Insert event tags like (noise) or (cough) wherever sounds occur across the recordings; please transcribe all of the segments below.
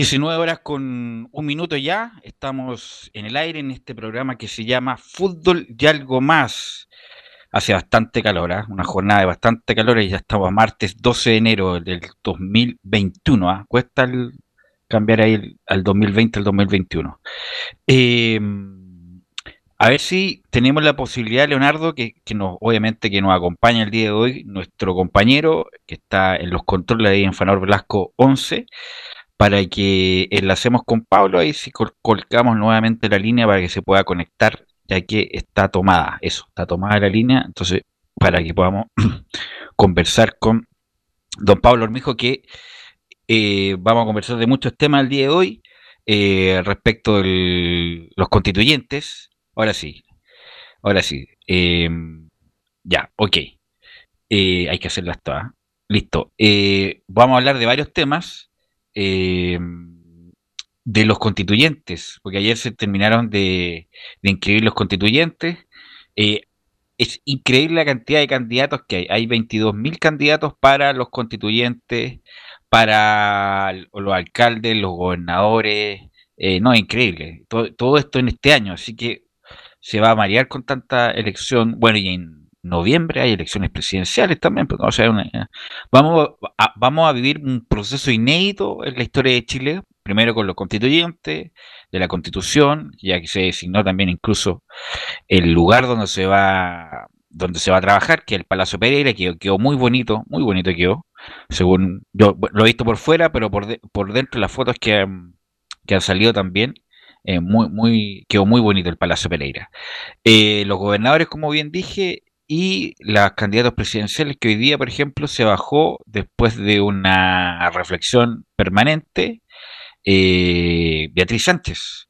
19 horas con un minuto ya, estamos en el aire en este programa que se llama Fútbol y algo más. Hace bastante calor, ¿eh? una jornada de bastante calor y ya estamos a martes 12 de enero del 2021. ¿ah? Cuesta cambiar ahí al 2020 al 2021. Em, a ver si tenemos la posibilidad, Leonardo, que, que, nos, obviamente que nos acompaña el día de hoy, nuestro compañero que está en los controles ahí en Fanor Velasco 11 para que enlacemos con Pablo, ahí si colocamos nuevamente la línea para que se pueda conectar, ya que está tomada, eso, está tomada la línea, entonces para que podamos (clears throat) conversar con don Pablo Hormijo, que eh, vamos a conversar de muchos temas el día de hoy, eh, respecto de los constituyentes, ahora sí, ahora sí, em, ya, ok, eh, hay que hacerlas todas, listo, vamos a hablar de varios temas, eh, de los constituyentes, porque ayer se terminaron de, inscribir los constituyentes. Eh, es increíble la cantidad de candidatos que hay. Hay 22.000 candidatos para los constituyentes, para los alcaldes, los gobernadores. Eh, no, increíble. Todo, todo, esto en este año, así que se va a marear con tanta elección. Bueno, y en noviembre hay elecciones presidenciales también. Pues, vamos, a, vamos a vivir un proceso inédito en la historia de Chile, primero con los constituyentes de la constitución, ya que se designó también incluso el lugar donde se va donde se va a trabajar, que es el Palacio Pereira, que quedó muy bonito, muy bonito quedó, según yo lo he visto por fuera, pero por, por dentro las fotos que, que han salido también, eh, muy, muy, quedó muy bonito el Palacio Pereira. Eh, los gobernadores, como bien dije, y las candidatos presidenciales que hoy día, por ejemplo, se bajó después de una reflexión permanente, eh, Beatriz Sánchez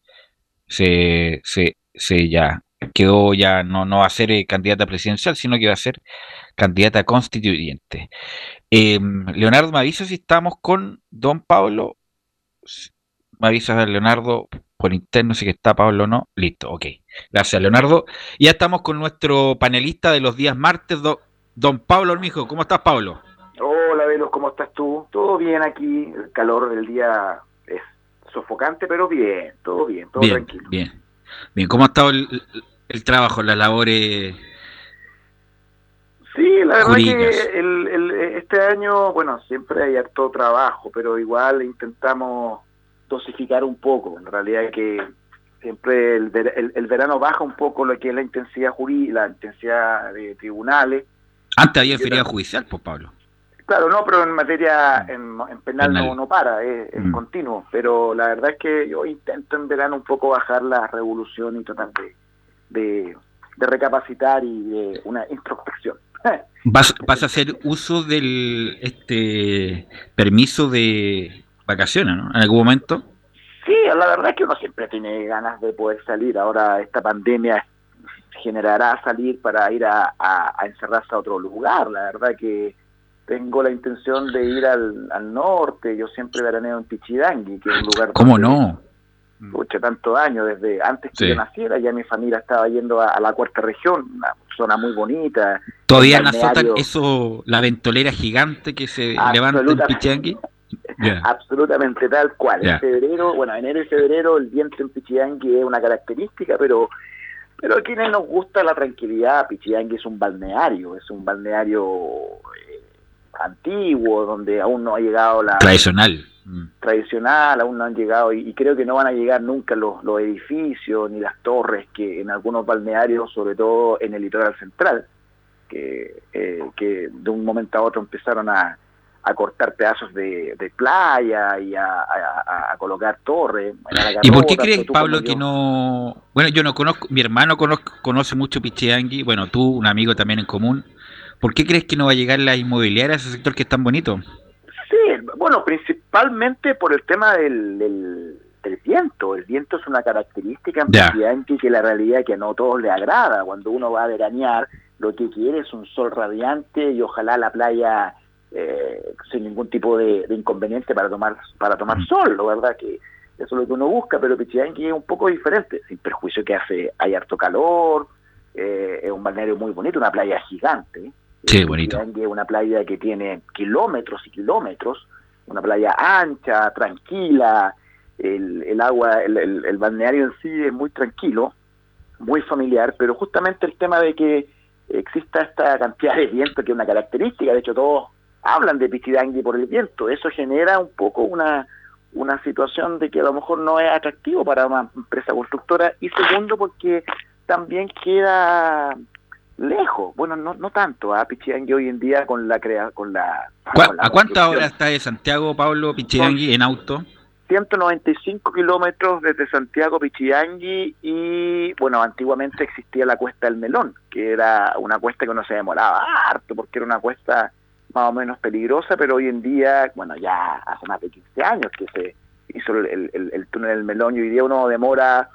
se, se, ya quedó ya no, no va a ser eh, candidata presidencial, sino que va a ser candidata constituyente. Em, Leonardo, me avisa si estamos con don Pablo. Me avisa Leonardo por interno si que está Pablo o no. Listo, ok. Gracias, Leonardo. Y ya estamos con nuestro panelista de los días martes, don Pablo Hormijo. ¿Cómo estás, Pablo? Hola, Velos, ¿cómo estás tú? Todo bien aquí. El calor del día es sofocante, pero bien, todo bien, todo tranquilo. Bien, bien. ¿Cómo ha estado el, trabajo, las labores? Sí, la verdad que el, este año, bueno, siempre hay harto trabajo, pero igual intentamos dosificar un poco. En realidad que siempre el, el, verano baja un poco lo que es la intensidad jurídica, la intensidad de tribunales. Antes había feriado judicial, pues Pablo. Claro, no, pero en materia, en, penal, No, no para, es, mm. continuo. Pero la verdad es que yo intento en verano un poco bajar la revolución y tratar de, de, recapacitar y de una introspección. (laughs) ¿Vas, ¿Vas a hacer uso del este permiso de vacaciones, ¿no? En algún momento. Sí, la verdad es que uno siempre tiene ganas de poder salir. Ahora esta pandemia generará salir para ir a, encerrarse a otro lugar. La verdad que tengo la intención de ir al, norte. Yo siempre veraneo en Pichidangui, que es un lugar... ¿Cómo no? Mucho tanto años, desde antes que yo naciera, ya mi familia estaba yendo a, la cuarta región, una zona muy bonita. ¿Todavía en eso, la ventolera gigante que se levanta en Absolutamente tal cual. En febrero, bueno, enero y febrero el viento en Pichidangui es una característica, pero pero a quienes nos gusta la tranquilidad, Pichidangui es un balneario, es un balneario eh, antiguo, donde aún no ha llegado la... Tradicional. Mm. Tradicional, aún no han llegado, y, creo que no van a llegar nunca los, los edificios ni las torres que en algunos balnearios, sobre todo en el litoral central, que, eh, que de un momento a otro empezaron a, a cortar pedazos de, playa y a, colocar torres. ¿Y por qué crees, Pablo, que no... Bueno, yo no conozco, mi hermano conoce mucho Pichiangui, bueno, tú, un amigo también en común. ¿Por qué crees que no va a llegar la inmobiliaria a ese sector que es tan bonito? Sí, bueno, principalmente por el tema del, del, viento. El viento es una característica en Pichiangui que la realidad es que no a todos le agrada. Cuando uno va a veranear, lo que quiere es un sol radiante y ojalá la playa eh, sin ningún tipo de, inconveniente para tomar para tomar mm. sol, ¿no? ¿verdad? Que eso es lo que uno busca, pero Pichiangui es un poco diferente, sin perjuicio que hace hay harto calor, eh, es un balneario muy bonito, una playa gigante. Sí, bonito. es una playa que tiene kilómetros y kilómetros, una playa ancha, tranquila, el, el agua, el, el balneario en sí es muy tranquilo, muy familiar, pero justamente el tema de que exista esta cantidad de viento, que es una característica, de hecho todos hablan de Pichidangui por el viento. Eso genera un poco una, una situación de que a lo mejor no es atractivo para una empresa constructora. Y segundo, porque también queda lejos. Bueno, no, no tanto. a. Pichidangui hoy en día con la crea con la. ¿A cuánta hora está de Santiago, Pablo, Pichidangui en auto? 195 kilómetros desde Santiago Pichidangui y bueno, antiguamente existía la cuesta del Melón, que era una cuesta que no se demoraba harto porque era una cuesta más o menos peligrosa, pero hoy en día, bueno, ya hace más de 15 años que se hizo el, el, túnel del Melón y hoy día uno demora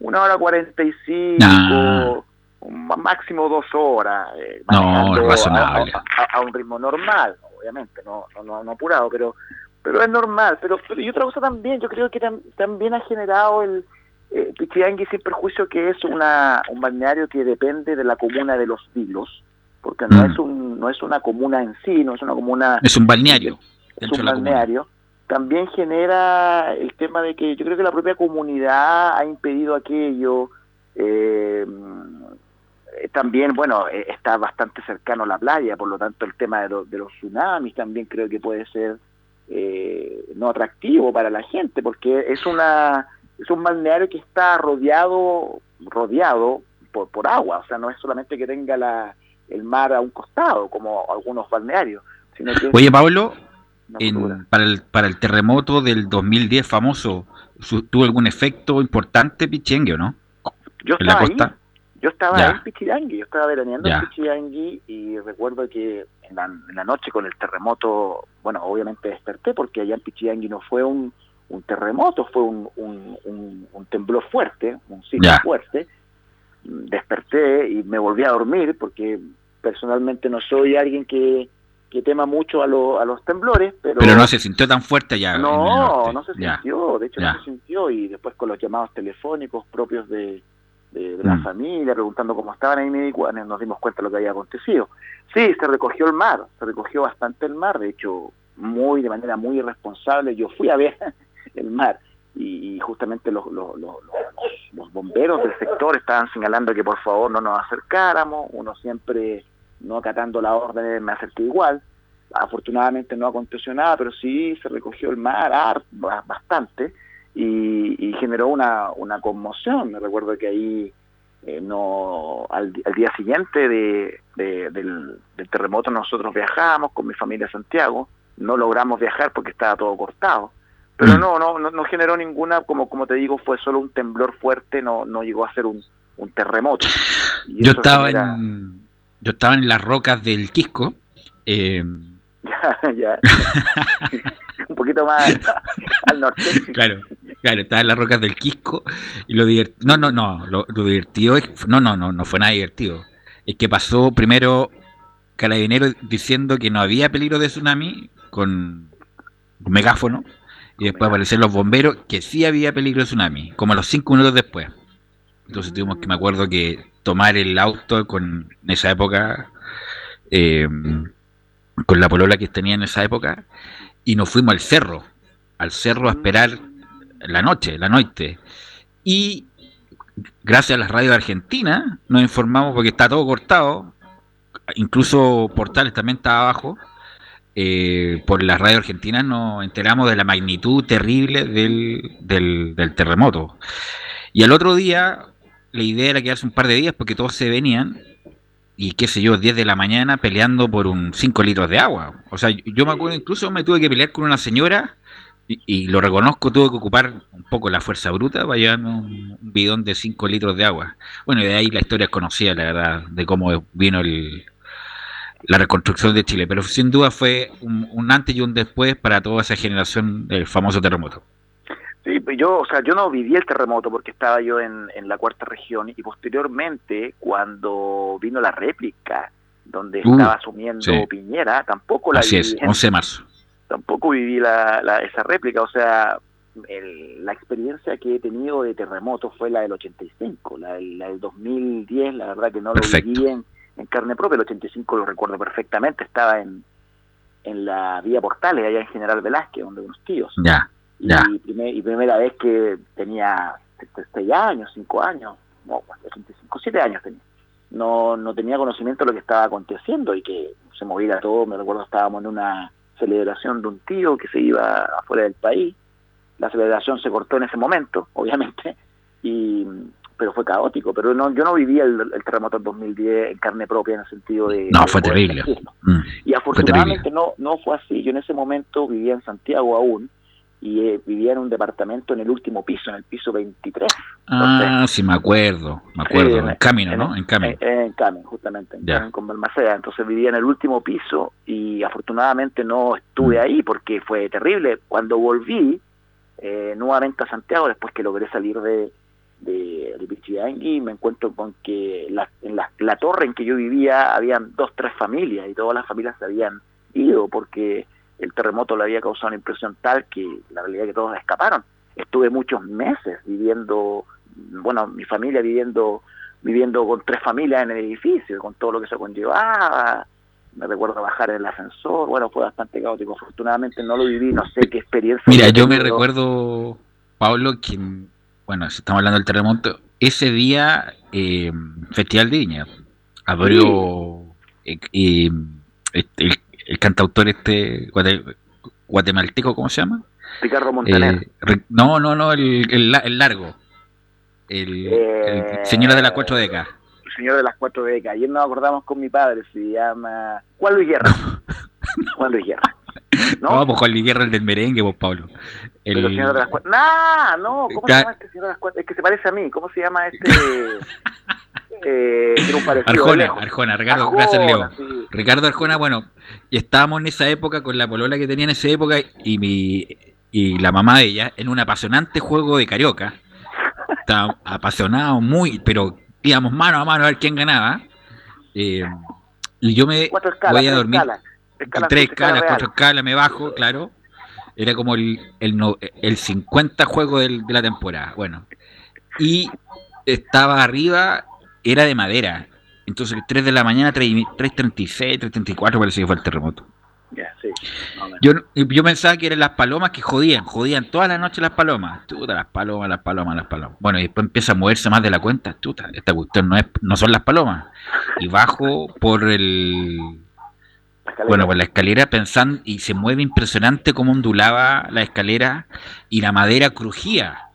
una hora 45, cinco máximo dos horas, eh, no, razonable. A, un ritmo normal, obviamente, no, no, no, apurado, pero pero es normal. Pero, y otra cosa también, yo creo que también ha generado el eh, Pichiangui sin perjuicio que es una, un balneario que depende de la comuna de Los Vilos, porque no mm. es un no es una comuna en sí, no es una comuna... Es un balneario. Es un balneario. También genera el tema de que yo creo que la propia comunidad ha impedido aquello. Eh, también, bueno, eh, está bastante cercano a la playa, por lo tanto el tema de, de los tsunamis también creo que puede ser eh, no atractivo para la gente, porque es una es un balneario que está rodeado rodeado por, por agua, o sea, no es solamente que tenga la, el mar a un costado, como algunos balnearios. Sino que Oye, Pablo, para, el, para el terremoto del 2010 famoso, ¿tuvo algún efecto importante Pichengue o no? Yo estaba ahí, yo estaba en Pichidangui, yo estaba veraneando en Pichidangui y recuerdo que en la, noche con el terremoto, bueno, obviamente desperté porque allá en Pichidangui no fue un, un terremoto, fue un, un, un, temblor fuerte, un sismo fuerte, desperté y me volví a dormir porque personalmente no soy alguien que, que tema mucho a, a los temblores, pero... Pero no se sintió tan fuerte ya. No, no se sintió, de hecho no se sintió y después con los llamados telefónicos propios de, de, la mm. familia, preguntando cómo estaban ahí nos dimos cuenta de lo que había acontecido. Sí, se recogió el mar, se recogió bastante el mar, de hecho, muy de manera muy irresponsable, yo fui a ver (laughs) el mar y, justamente los, los, bomberos del sector estaban señalando que por favor no nos acercáramos, uno siempre no acatando la orden me acerqué igual, afortunadamente no aconteció nada, pero sí se recogió el mar bastante y, generó una, una conmoción, me recuerdo que ahí eh, no al, día siguiente de, del, del terremoto nosotros viajamos con mi familia a Santiago, no logramos viajar porque estaba todo cortado, pero mm. no, no, no, generó ninguna, como, como te digo, fue solo un temblor fuerte, no, no llegó a ser un, un terremoto. yo estaba en, yo estaba en las rocas del Quisco. Eh, (laughs) ya, ya. un poquito más al norte. (laughs) Claro, claro, estaba en las rocas del Quisco y lo divertido, no, no, no, lo, lo divertido es, no, no, no, no fue nada divertido. Es que pasó primero Carabinero diciendo que no había peligro de tsunami con un megáfono y después aparecieron los bomberos que sí había peligro de tsunami, como a los cinco minutos después. Entonces tuvimos que, me acuerdo que tomar el auto con en esa época, eh, con la polola que tenía en esa época, y nos fuimos al cerro, al cerro a esperar la noche, la noche. Y gracias a las radios de Argentina nos informamos porque está todo cortado, incluso Portales también estaba abajo eh, por la radio argentina nos enteramos de la magnitud terrible del, del, terremoto. Y al otro día, la idea era quedarse un par de días porque todos se venían y qué sé yo, 10 de la mañana peleando por un 5 litros de agua. O sea, yo me acuerdo incluso me tuve que pelear con una señora y, lo reconozco, tuve que ocupar un poco la fuerza bruta para llevarme un, bidón de 5 litros de agua. Bueno, y de ahí la historia es conocida, la verdad, de cómo vino el, la reconstrucción de Chile. Pero sin duda fue un, antes y un después para toda esa generación del famoso terremoto. Sí, pues yo, o sea, yo no viví el terremoto porque estaba yo en, en la cuarta región y posteriormente cuando vino la réplica donde uh, estaba asumiendo Piñera, tampoco la Así es, 11 de marzo tampoco viví la, esa réplica, o sea, la experiencia que he tenido de terremoto fue la del 85, la, la del 2010, la verdad que no lo viví en, carne propia, el 85 lo recuerdo perfectamente, estaba en, en la vía Portales, allá en General Velázquez, donde unos tíos. Ya, ya. Y, primera vez que tenía 6 años, 5 años, no, 85, 7 años tenía. No, no tenía conocimiento de lo que estaba aconteciendo y que se movía todo, me recuerdo estábamos en una celebración de un tío que se iba afuera del país. La celebración se cortó en ese momento, (laughs) obviamente, y pero fue caótico. Pero no, yo no viví el, terremoto del 2010 en carne propia en el sentido de... No, fue terrible. Mm, y afortunadamente no, no fue así. Yo en ese momento vivía en Santiago aún y eh, vivía en un departamento en el último piso, en el piso 23. ah, sí, me acuerdo, me acuerdo, en, Camino, ¿no? En Camino. En, Camino, justamente, en con Balmaceda. Entonces vivía en el último piso y afortunadamente no estuve mm. ahí porque fue terrible. Cuando volví eh, nuevamente a Santiago, después que logré salir de, de, de Pichidangui, me encuentro con que la, en la, la torre en que yo vivía habían dos, tres familias y todas las familias se habían ido porque el terremoto le había causado una impresión tal que la realidad es que todos escaparon. Estuve muchos meses viviendo, bueno, mi familia viviendo viviendo con tres familias en el edificio, con todo lo que se conllevaba. Me recuerdo bajar en el ascensor, bueno, fue bastante caótico. Afortunadamente no lo viví, no sé qué experiencia. Mira, yo me recuerdo, Pablo, que, bueno, si estamos hablando del terremoto, ese día, eh, Festival de Viña, abrió eh, eh, el el cantautor este guatemalteco, ¿cómo se llama? Ricardo Montaner. Eh, no, no, no, el, el, largo. El, eh, señor de las cuatro décadas. El señor de las cuatro décadas. Ayer nos acordamos con mi padre, se llama Juan Luis Guerra. (laughs) Juan Luis Guerra. (laughs) ¿No? no, pues Juan Luis Guerra, el del merengue, vos, Pablo. El... señor de las cuatro... No, no, ¿cómo se llama este señor de las cuatro? Es que se parece a mí, ¿cómo se llama este...? (laughs) eh, Arjona, Arjona, Ricardo, gracias Leo. Ricardo Arjona, bueno, y estábamos en esa época con la polola que tenía en esa época y mi y la mamá de ella en un apasionante juego de carioca. Estaba apasionado, muy, pero íbamos mano a mano a ver quién ganaba. Eh, y yo me voy a dormir. Tres escalas, cuatro escalas, me bajo, claro. Era como el, el, el 50 juego de la temporada. Bueno, y estaba arriba era de madera. Entonces, 3 de la mañana, 3.36, 3.34 parece que fue el terremoto. yo, yo pensaba que eran las palomas que jodían, jodían toda la noche las palomas. Tuta, las palomas, las palomas, las palomas. Bueno, y después empieza a moverse más de la cuenta. Tuta, esta cuestión no, es, no son las palomas. Y bajo por el. Bueno, por la escalera pensando y se mueve impresionante cómo ondulaba la escalera y la madera crujía.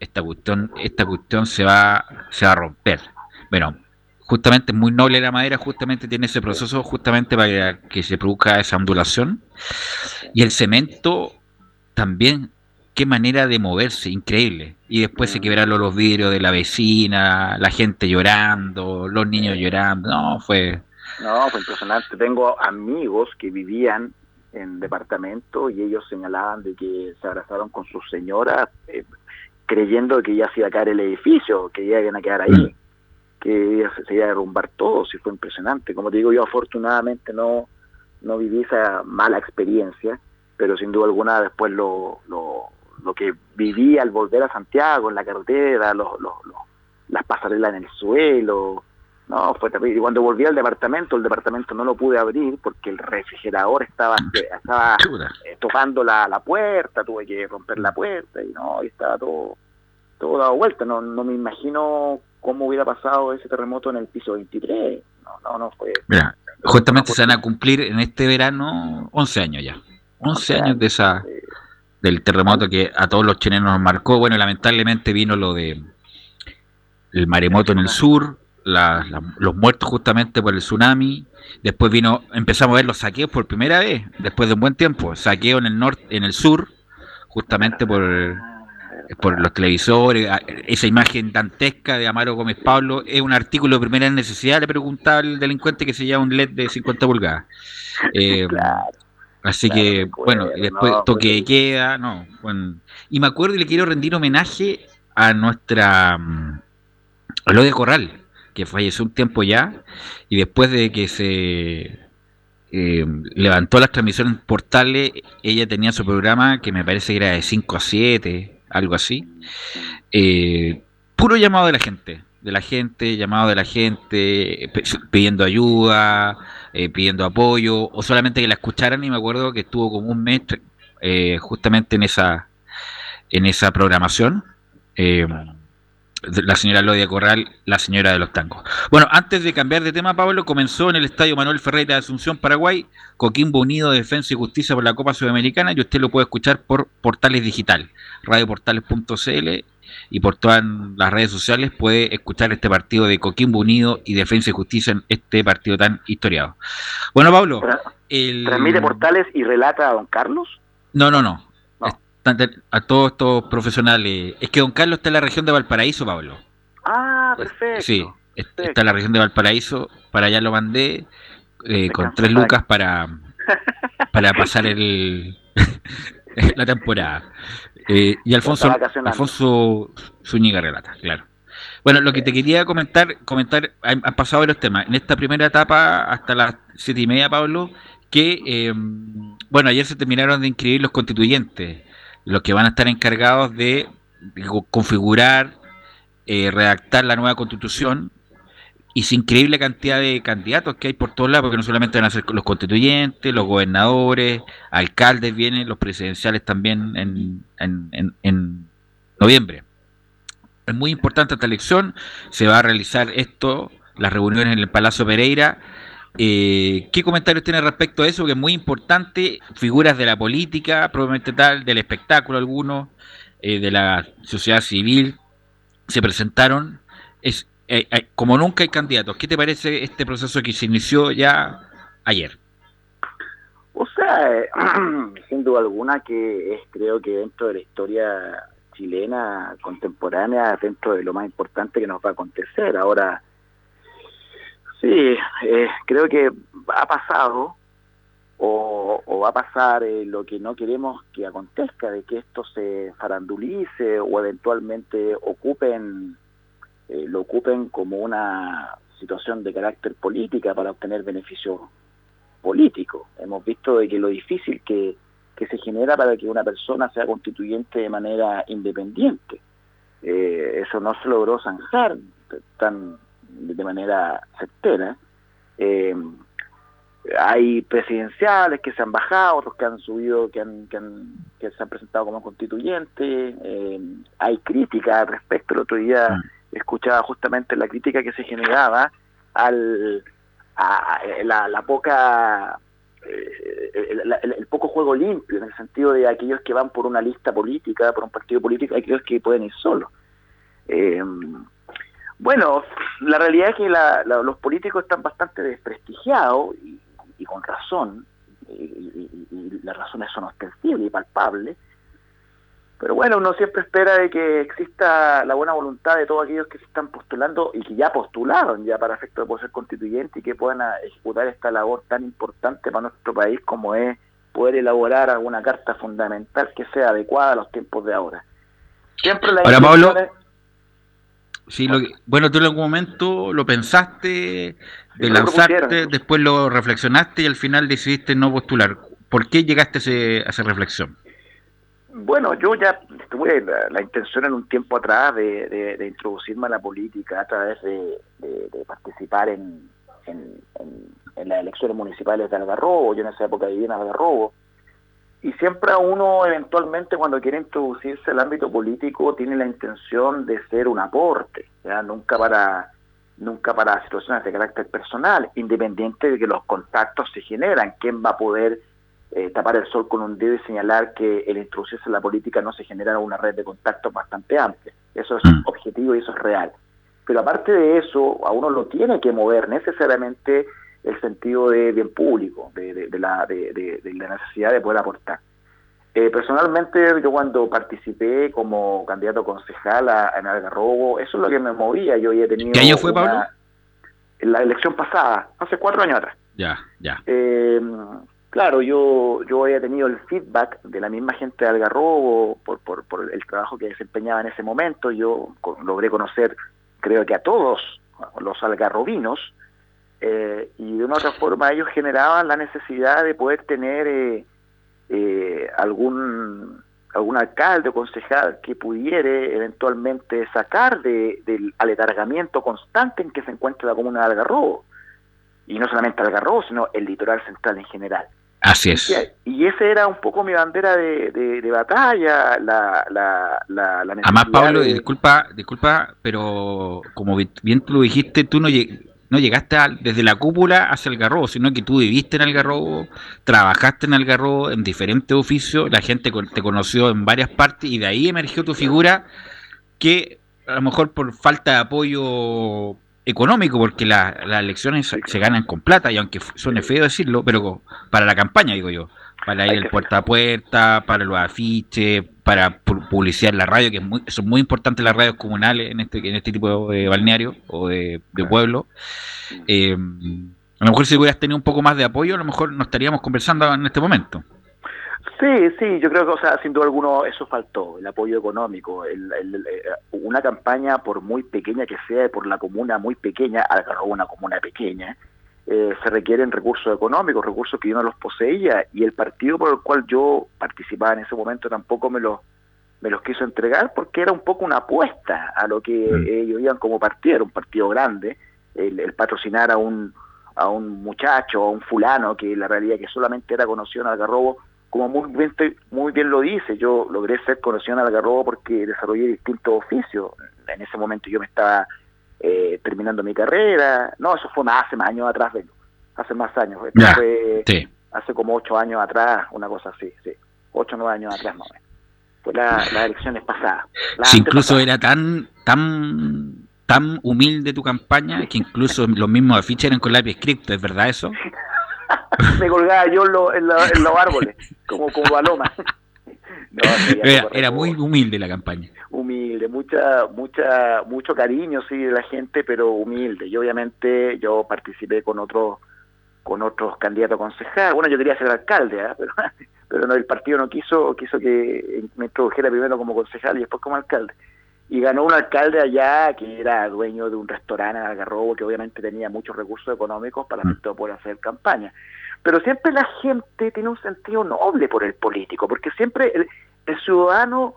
Esta cuestión, esta cuestión se va, se va a romper. Bueno, justamente muy noble la madera, justamente tiene ese proceso justamente para que se produzca esa ondulación. Y el cemento también, qué manera de moverse, increíble. Y después se quebraron los vidrios de la vecina, la gente llorando, los niños llorando, no, fue... No, fue impresionante. Tengo amigos que vivían en departamento y ellos señalaban de que se abrazaron con sus señoras eh, creyendo que ya se iba a caer el edificio, que iban a quedar ahí. Mm que se iba a derrumbar todo, si fue impresionante. Como te digo, yo afortunadamente no, no viví esa mala experiencia, pero sin duda alguna después lo, lo, lo que viví al volver a Santiago, en la carretera, los, los, las pasarelas en el suelo, no, fue terrible. Y cuando volví al departamento, el departamento no lo pude abrir porque el refrigerador estaba, estaba eh, tocando la, la puerta, tuve que romper la puerta y no, y estaba todo, todo dado vuelta. No, no me imagino cómo hubiera pasado ese terremoto en el piso 23. No, no, no fue. Mira, justamente se van a cumplir en este verano 11 años ya. 11 años de esa del terremoto que a todos los chilenos nos marcó. Bueno, lamentablemente vino lo de el maremoto en el sur, los muertos justamente por el tsunami. Después vino, empezamos a ver los saqueos por primera vez, después de un buen tiempo. Saqueo en el norte, en el sur, justamente por, por los televisores. Esa imagen dantesca de Amaro Gómez Pablo es un artículo de primera necesidad. Le preguntaba al delincuente que se llama un LED de 50 pulgadas. Eh, así que, bueno, después toque de queda, no. Bueno. Y me acuerdo y le quiero rendir homenaje a nuestra. Mm, a lo de Corral que falleció un tiempo ya, y después de que se eh, levantó las transmisiones portales, ella tenía su programa que me parece que era de 5 a 7, algo así. Eh, puro llamado de la gente, de la gente, llamado de la gente, pidiendo ayuda, eh, pidiendo apoyo, o solamente que la escucharan, y me acuerdo que estuvo como un mes justamente en esa, en esa programación la señora Lodia Corral, la señora de los tangos. Bueno, antes de cambiar de tema, Pablo, comenzó en el Estadio Manuel Ferreira de Asunción, Paraguay, Coquimbo Unido Defensa y Justicia por la Copa Sudamericana, y usted lo puede escuchar por Portales Digital, radioportales.cl, y por todas las redes sociales puede escuchar este partido de Coquimbo Unido y Defensa y Justicia en este partido tan historiado. Bueno, Pablo. El... ¿Transmite Portales y relata a don Carlos? No, no, no a todos estos profesionales. Es que Don Carlos está en la región de Valparaíso, Pablo. Ah, perfecto. Sí, está en la región de Valparaíso. Para allá lo mandé eh, con tres lucas para, para pasar el (laughs) la temporada. Eh, y Alfonso, Alfonso Zúñiga relata, claro. Bueno, lo que te quería comentar, comentar, han, pasado los temas. En esta primera etapa, hasta las siete y media, Pablo, que, eh, bueno, ayer se terminaron de inscribir los constituyentes los que van a estar encargados de configurar, eh, redactar la nueva constitución y sin increíble cantidad de candidatos que hay por todos lados, porque no solamente van a ser los constituyentes, los gobernadores, alcaldes vienen, los presidenciales también en, en, en, noviembre. Es muy importante esta elección, se va a realizar esto, las reuniones en el Palacio Pereira, eh, ¿Qué comentarios tiene respecto a eso? Que es muy importante, figuras de la política, probablemente tal, del espectáculo algunos, eh, de la sociedad civil, se presentaron. Es, eh, como nunca hay candidatos. ¿Qué te parece este proceso que se inició ya ayer? O sea, (clears throat) sin duda alguna que es creo que dentro de la historia chilena contemporánea, dentro de lo más importante que nos va a acontecer. Ahora, Sí, eh, creo que ha pasado o, va a pasar eh, lo que no queremos que acontezca, de que esto se farandulice o eventualmente ocupen eh, lo ocupen como una situación de carácter política para obtener beneficio político. Hemos visto de que lo difícil que, que se genera para que una persona sea constituyente de manera independiente. eso no se logró zanjar tan de manera certera. Eh, hay presidenciales que se han bajado, otros que han subido, que, han, que, han, que se han presentado como constituyentes. Eh, hay crítica al respecto. El otro día mm. escuchaba justamente la crítica que se generaba al a, la, poca eh, el, poco juego limpio en el sentido de aquellos que van por una lista política, por un partido político, hay aquellos que pueden ir solos. Eh, bueno, la realidad es que los políticos están bastante desprestigiados y, con razón, y, las razones son ostensibles y palpables, pero bueno, uno siempre espera de que exista la buena voluntad de todos aquellos que se están postulando y que ya postularon ya para efecto de poder ser constituyente y que puedan ejecutar esta labor tan importante para nuestro país como es poder elaborar alguna carta fundamental que sea adecuada a los tiempos de ahora. Siempre la Pablo, Sí, lo bueno, tú en algún momento lo pensaste de lanzarte, después lo reflexionaste y al final decidiste no postular. ¿Por qué llegaste a, ese, esa reflexión? Bueno, yo ya tuve la, intención en un tiempo atrás de, introducirme a la política a través de, participar en, en, las elecciones municipales de Algarrobo. Yo en esa época vivía en Algarrobo y siempre uno eventualmente cuando quiere introducirse al ámbito político tiene la intención de ser un aporte, ¿ya? nunca para nunca para situaciones de carácter personal, independiente de que los contactos se generan, quién va a poder eh, tapar el sol con un dedo y señalar que el introducirse en la política no se genera una red de contactos bastante amplia. Eso es mm. objetivo y eso es real. Pero aparte de eso, a uno lo tiene que mover necesariamente el sentido de bien público, de, la, de, la necesidad de poder aportar. Eh, personalmente, yo cuando participé como candidato concejal a, en Algarrobo, eso es lo que me movía. Yo había tenido. ¿Qué año fue, Pablo? En la elección pasada, hace cuatro años atrás. Ya, ya. Eh, claro, yo, yo había tenido el feedback de la misma gente de Algarrobo por, por, por el trabajo que desempeñaba en ese momento. Yo logré conocer, creo que a todos los algarrobinos, eh, y de una otra forma ellos generaban la necesidad de poder tener eh, eh, algún algún alcalde o concejal que pudiere eventualmente sacar de, del aletargamiento constante en que se encuentra la comuna de Algarrobo. Y no solamente Algarrobo, sino el litoral central en general. Así es. Y, ese era un poco mi bandera de, de, batalla, la, la, la, la Además, Pablo, disculpa, disculpa, pero como bien tú lo dijiste, tú no no llegaste desde la cúpula hacia el garrobo, sino que tú viviste en el garrobo, trabajaste en el garrobo en diferentes oficios, la gente te conoció en varias partes y de ahí emergió tu figura que a lo mejor por falta de apoyo económico, porque las elecciones se, ganan con plata, y aunque suene feo decirlo, pero para la campaña, digo yo, para ir el puerta a puerta, para los afiches, para publicidad en la radio, que es muy, son muy importantes las radios comunales en este, en este tipo de balneario o de, pueblo. Eh, a lo mejor si hubieras tenido un poco más de apoyo, a lo mejor no estaríamos conversando en este momento. Sí, sí, yo creo que, o sea, sin duda alguno eso faltó, el apoyo económico. El, eh, una campaña, por muy pequeña que sea, por la comuna muy pequeña, agarró una comuna pequeña, eh, se requieren recursos económicos, recursos que yo no los poseía, y el partido por el cual yo participaba en ese momento tampoco me los, me los quiso entregar porque era un poco una apuesta a lo que mm. ellos iban como partido, era un partido grande, el, patrocinar a un a un muchacho, a un fulano que la realidad que solamente era conocido en Algarrobo, como muy bien, muy bien lo dice, yo logré ser conocido en Algarrobo porque desarrollé distintos oficios. En ese momento yo me estaba eh, terminando mi carrera. No, eso fue más hace más años atrás, hace más años. fue hace como ocho años atrás, una cosa así, sí. Ocho o nueve años atrás, no. Fue la, las elecciones pasadas. incluso era tan, tan tan humilde tu campaña que incluso los mismos afiches eran con lápiz escrito, ¿es verdad eso? (laughs) me colgaba yo en, los árboles, como, como paloma. (laughs) (laughs) era, muy humilde la campaña. Humilde, mucha, mucha, mucho cariño sí de la gente, pero humilde. Y obviamente yo participé con otros, con otros candidatos a concejal. Bueno, yo quería ser alcalde, ¿eh? pero, (laughs) pero no, el partido no quiso, quiso que me introdujera primero como concejal y después como alcalde y ganó un alcalde allá que era dueño de un restaurante en Algarrobo que obviamente tenía muchos recursos económicos para mm. poder hacer campaña. Pero siempre la gente tiene un sentido noble por el político, porque siempre el, ciudadano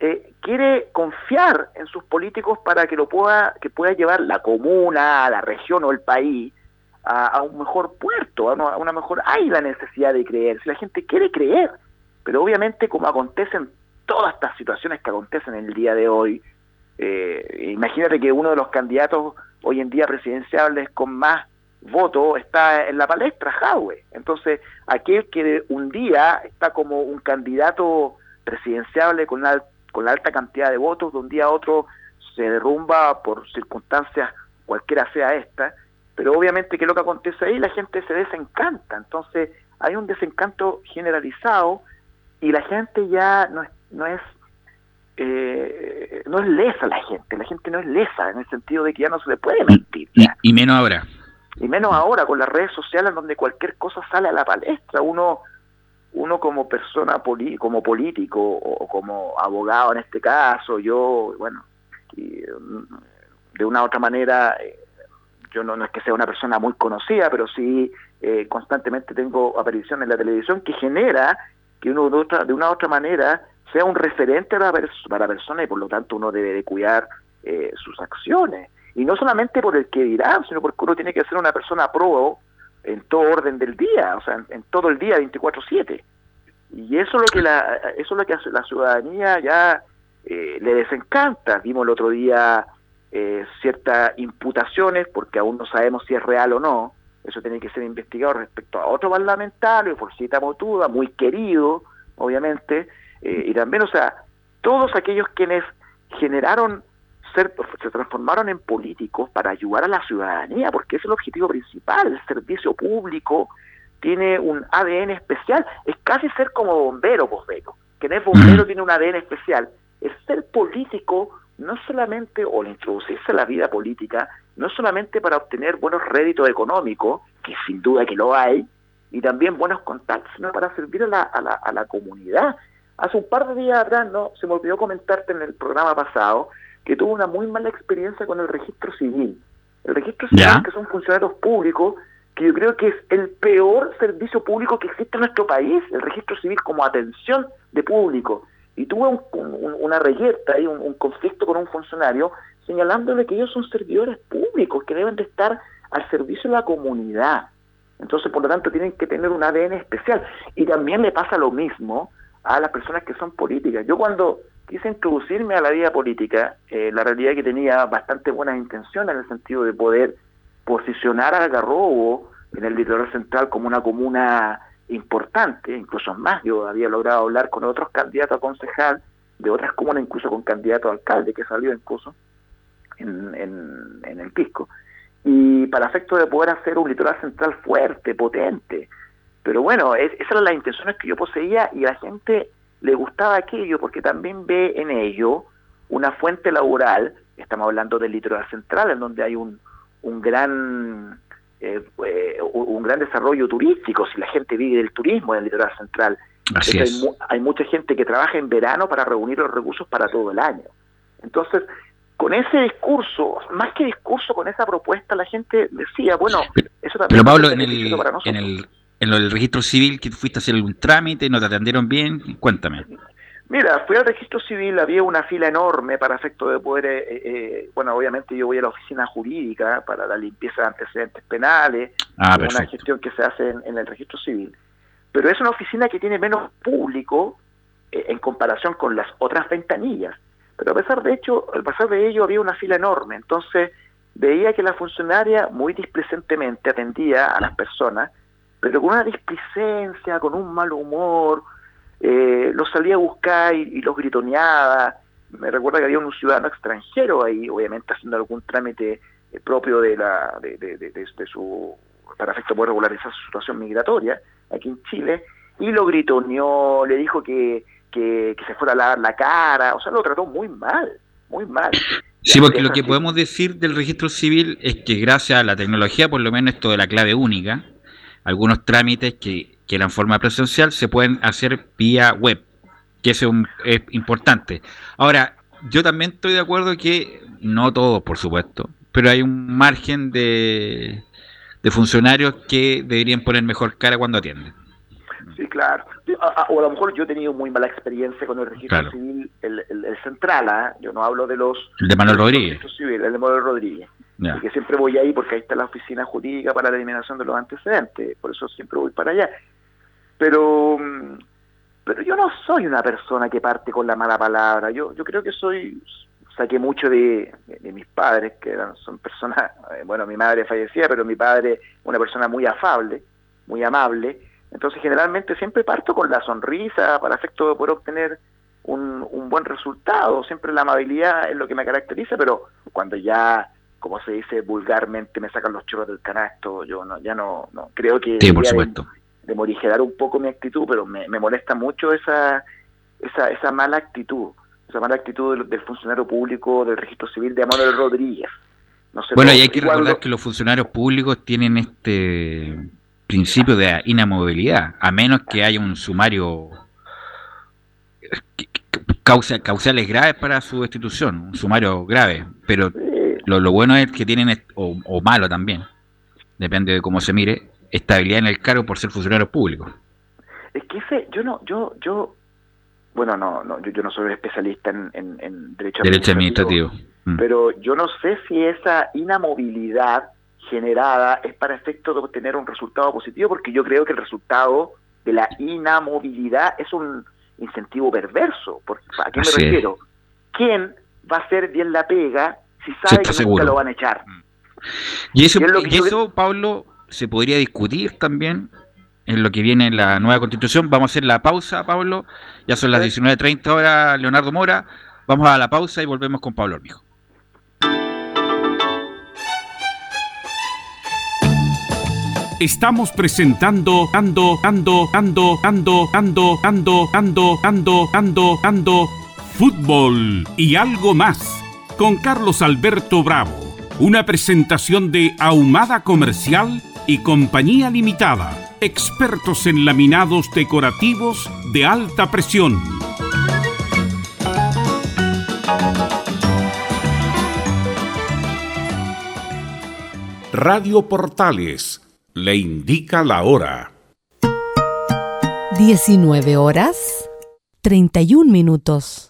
eh, quiere confiar en sus políticos para que lo pueda que pueda llevar la comuna, la región o el país a, un mejor puerto, a una, a una mejor hay la necesidad de creer, si la gente quiere creer, pero obviamente como acontecen todas estas situaciones que acontecen en el día de hoy. Eh, imagínate que uno de los candidatos hoy en día presidenciales con más votos está en la palestra, Jadwe. Entonces, aquel que un día está como un candidato presidenciable con, con la alta cantidad de votos, de un día a otro se derrumba por circunstancias cualquiera sea esta, pero obviamente que lo que acontece ahí la gente se desencanta, entonces hay un desencanto generalizado y la gente ya no, no es eh, no es lesa la gente, la gente no es lesa en el sentido de que ya no se le puede mentir. Y, menos ahora. Y menos ahora con las redes sociales donde cualquier cosa sale a la palestra, uno uno como persona como político o, como abogado en este caso, yo, bueno, de una u otra manera, eh, yo no, no, es que sea una persona muy conocida, pero sí eh, constantemente tengo apariciones en la televisión que genera que uno de, otra, de una u otra manera sea un referente para, para persona y por lo tanto uno debe de cuidar eh, sus acciones. Y no solamente por el que dirán, sino porque uno tiene que ser una persona pro en todo orden del día, o sea, en, todo el día 24/7. Y eso es lo que la eso es lo que la ciudadanía ya eh, le desencanta. Vimos el otro día eh, ciertas imputaciones, porque aún no sabemos si es real o no. Eso tiene que ser investigado respecto a otro parlamentario, por cita motuda, muy querido, obviamente, eh, y también, o sea, todos aquellos quienes generaron ser, se transformaron en políticos para ayudar a la ciudadanía, porque es el objetivo principal, el servicio público tiene un ADN especial, es casi ser como bombero, bombero, que no es bombero tiene un ADN especial, el ser político no solamente, o el introducirse a la vida política, no solamente para obtener buenos réditos económicos, que sin duda que lo hay, y también buenos contactos, sino para servir a la, a la, a la comunidad. Hace un par de días atrás, no, se me olvidó comentarte en el programa pasado, que tuvo una muy mala experiencia con el registro civil. El registro civil, que son funcionarios públicos, que yo creo que es el peor servicio público que existe en nuestro país, el registro civil como atención de público. Y tuve una reyerta y un, conflicto con un funcionario señalándole que ellos son servidores públicos, que deben de estar al servicio de la comunidad. Entonces, por lo tanto, tienen que tener un ADN especial. Y también le pasa lo mismo a las personas que son políticas. Yo cuando quise introducirme a la vida política, eh, la realidad es que tenía bastante buenas intenciones en el sentido de poder posicionar a Algarrobo en el litoral central como una comuna importante, incluso más, yo había logrado hablar con otros candidatos a concejal de otras comunas, incluso con candidato a alcalde que salió incluso en, el Pisco, y para efecto de poder hacer un litoral central fuerte, potente. Pero bueno, es, esas eran las intenciones que yo poseía y la gente le gustaba aquello porque también ve en ello una fuente laboral, estamos hablando del litoral central, en donde hay un, un gran eh, eh, un gran desarrollo turístico, si la gente vive del turismo en el litoral central. Hay, mucha gente que trabaja en verano para reunir los recursos para todo el año. Entonces, con ese discurso, más que discurso, con esa propuesta, la gente decía, bueno, eso también... Pero Pablo, en el, en el, en el registro civil que fuiste a hacer algún trámite, no te atendieron bien, cuéntame. Mira, fui al registro civil, había una fila enorme para efecto de poder, eh, eh, eh, bueno, obviamente yo voy a la oficina jurídica para la limpieza de antecedentes penales, ah, una gestión que se hace en, el registro civil, pero es una oficina que tiene menos público en comparación con las otras ventanillas, pero a pesar de hecho, al pasar de ello había una fila enorme, entonces veía que la funcionaria muy displicentemente atendía a las personas, pero con una displicencia, con un mal humor, eh, los salía a buscar y, los gritoneaba. Me recuerda que había un ciudadano extranjero ahí, obviamente haciendo algún trámite eh, propio de la de, de, su para efecto poder regularizar su situación migratoria aquí en Chile y lo gritoneó, le dijo que, que, se fuera a lavar la cara, o sea, lo trató muy mal, muy mal. Sí, porque lo que podemos decir del registro civil es que gracias a la tecnología, por lo menos esto de la clave única, algunos trámites que que en forma presencial se pueden hacer vía web, que eso es importante. Ahora, yo también estoy de acuerdo que, no todos por supuesto, pero hay un margen de, de funcionarios que deberían poner mejor cara cuando atienden. Sí, claro. O a lo mejor yo he tenido muy mala experiencia con el registro civil, el, central, ¿ah? yo no hablo de los... El de Manuel Rodríguez. Civil, el de Manuel Rodríguez. Y que siempre voy ahí porque ahí está la oficina jurídica para la eliminación de los antecedentes, por eso siempre voy para allá. Pero, pero yo no soy una persona que parte con la mala palabra. Yo, yo creo que soy, saqué mucho de, mis padres, que eran, son personas, eh, bueno, mi madre fallecía, pero mi padre, una persona muy afable, muy amable. Entonces, generalmente siempre parto con la sonrisa para efecto de poder obtener un, un buen resultado. Siempre la amabilidad es lo que me caracteriza, pero cuando ya como se dice vulgarmente, me sacan los chorros del canasto, yo no, ya no, no creo que sí, por supuesto de morigerar un poco mi actitud, pero me, molesta mucho esa, esa, esa mala actitud, esa mala actitud del, funcionario público del registro civil de Manuel Rodríguez. bueno, y hay que recordar que los funcionarios públicos tienen este principio de inamovilidad, a menos que haya un sumario causa, causales graves para su destitución, un sumario grave, pero lo, lo, bueno es que tienen, o, o malo también, depende de cómo se mire, estabilidad en el cargo por ser funcionario público. Es que ese, yo no, yo, yo, bueno, no, no yo, no soy especialista en, en, derecho, administrativo, mm. pero yo no sé si esa inamovilidad generada es para efecto de obtener un resultado positivo, porque yo creo que el resultado de la inamovilidad es un incentivo perverso. ¿A qué me refiero? ¿Quién va a hacer bien la pega si sabe que seguro. nunca lo van a echar. Y eso, y es lo que y eso que... Pablo, se podría discutir también en lo que viene en la nueva constitución. Vamos a hacer la pausa, Pablo. Ya son las 19.30 horas, Leonardo Mora. Vamos a la pausa y volvemos con Pablo Hormijo. Estamos presentando ando ando ando ando ando ando ando ando ando ando fútbol y algo más con Carlos Alberto Bravo. Una presentación de Ahumada Comercial y Compañía Limitada, expertos en laminados decorativos de alta presión. Radio Portales le indica la hora. 19 horas 31 minutos.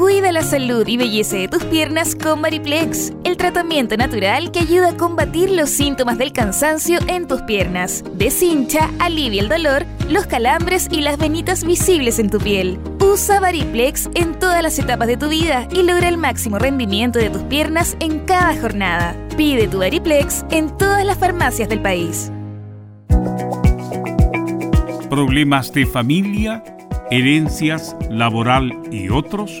Cuida la salud y belleza de tus piernas con Mariplex, el tratamiento natural que ayuda a combatir los síntomas del cansancio en tus piernas. Deshincha, alivia el dolor, los calambres y las venitas visibles en tu piel. Usa Variplex en todas las etapas de tu vida y logra el máximo rendimiento de tus piernas en cada jornada. Pide tu Variplex en todas las farmacias del país. ¿Problemas de familia? ¿Herencias, laboral y otros?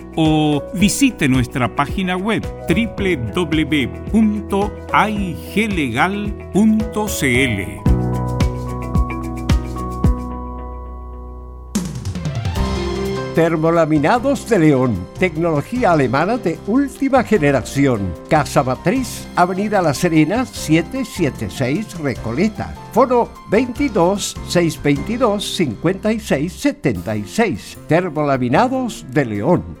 o visite nuestra página web www.iglegal.cl. Termolaminados de León, tecnología alemana de última generación. Casa Matriz, Avenida La Serena, 776 Recoleta. Foro 22 622 56 76. Termolaminados de León.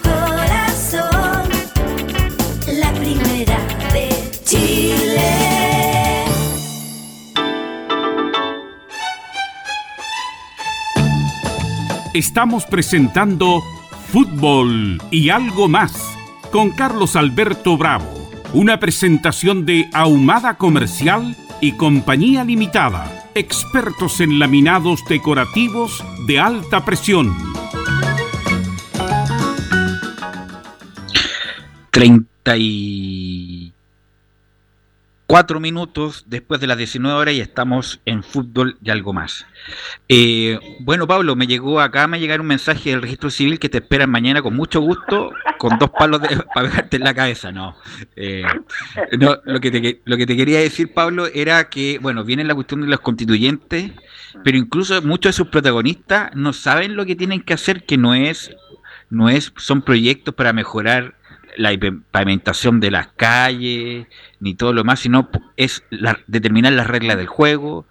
Estamos presentando Fútbol y algo más con Carlos Alberto Bravo. Una presentación de Ahumada Comercial y Compañía Limitada. Expertos en laminados decorativos de alta presión. 30 cuatro minutos después de las 19 horas y estamos en fútbol y algo más. Eh, bueno, Pablo, me llegó acá, me llegaron un mensaje del registro civil que te esperan mañana con mucho gusto, con dos palos (laughs) para pegarte en la cabeza. No, eh, no lo, que te, lo que te quería decir, Pablo, era que, bueno, viene la cuestión de los constituyentes, pero incluso muchos de sus protagonistas no saben lo que tienen que hacer, que no es, no es, son proyectos para mejorar la pavimentación de las calles, ni todo lo más, sino es determinar las reglas del juego,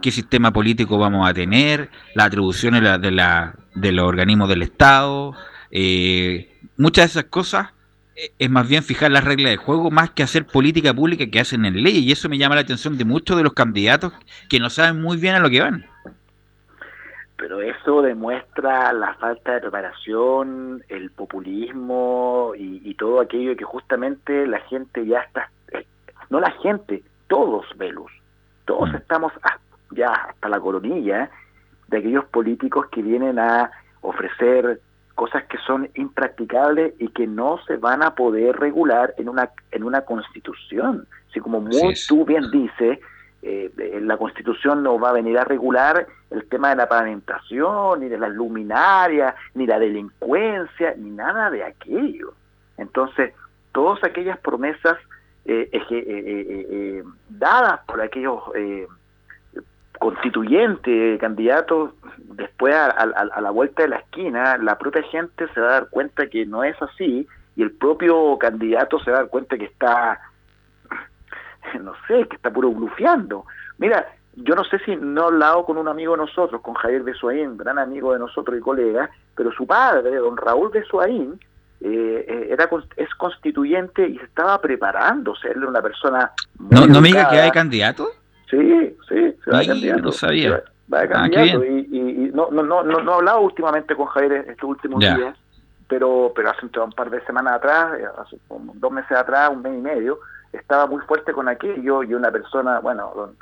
qué sistema político vamos a tener, las atribuciones de, la, de los organismos del Estado. Eh, muchas de esas cosas eh, es más bien fijar las reglas del juego más que hacer política pública que hacen en ley. Y eso me llama la atención de muchos de los candidatos que no saben muy bien a lo que van. Pero eso demuestra la falta de preparación, el populismo y, todo aquello que justamente la gente ya está, eh, no la gente, todos, Velus, todos mm. estamos ya hasta la coronilla de aquellos políticos que vienen a ofrecer cosas que son impracticables y que no se van a poder regular en una en una constitución. Así como muy tú bien dices, eh, la Constitución no va a venir a regular el tema de la pavimentación, ni de las luminarias, ni la delincuencia, ni nada de aquello. Entonces, todas aquellas promesas eh, eh, dadas por aquellos constituyentes, candidatos, después a, la vuelta de la esquina, la propia gente se va a dar cuenta que no es así y el propio candidato se va a dar cuenta que está (laughs) no sé, que está puro blufeando. Mira, yo no sé si no he hablado con un amigo de nosotros, con Javier Besuaín, gran amigo de nosotros y colega, pero su padre, don Raúl Besuaín, eh, eh, era, es constituyente y se estaba preparando, ser una persona... ¿No, ¿No me diga que hay candidato? Sí, sí, se va candidato. No sabía. Va de ah, y, y, no, no, no, no, he hablado últimamente con Javier estos últimos días, pero, pero hace un, par de semanas atrás, eh, hace dos meses atrás, un mes y medio, estaba muy fuerte con aquello y una persona, bueno, don,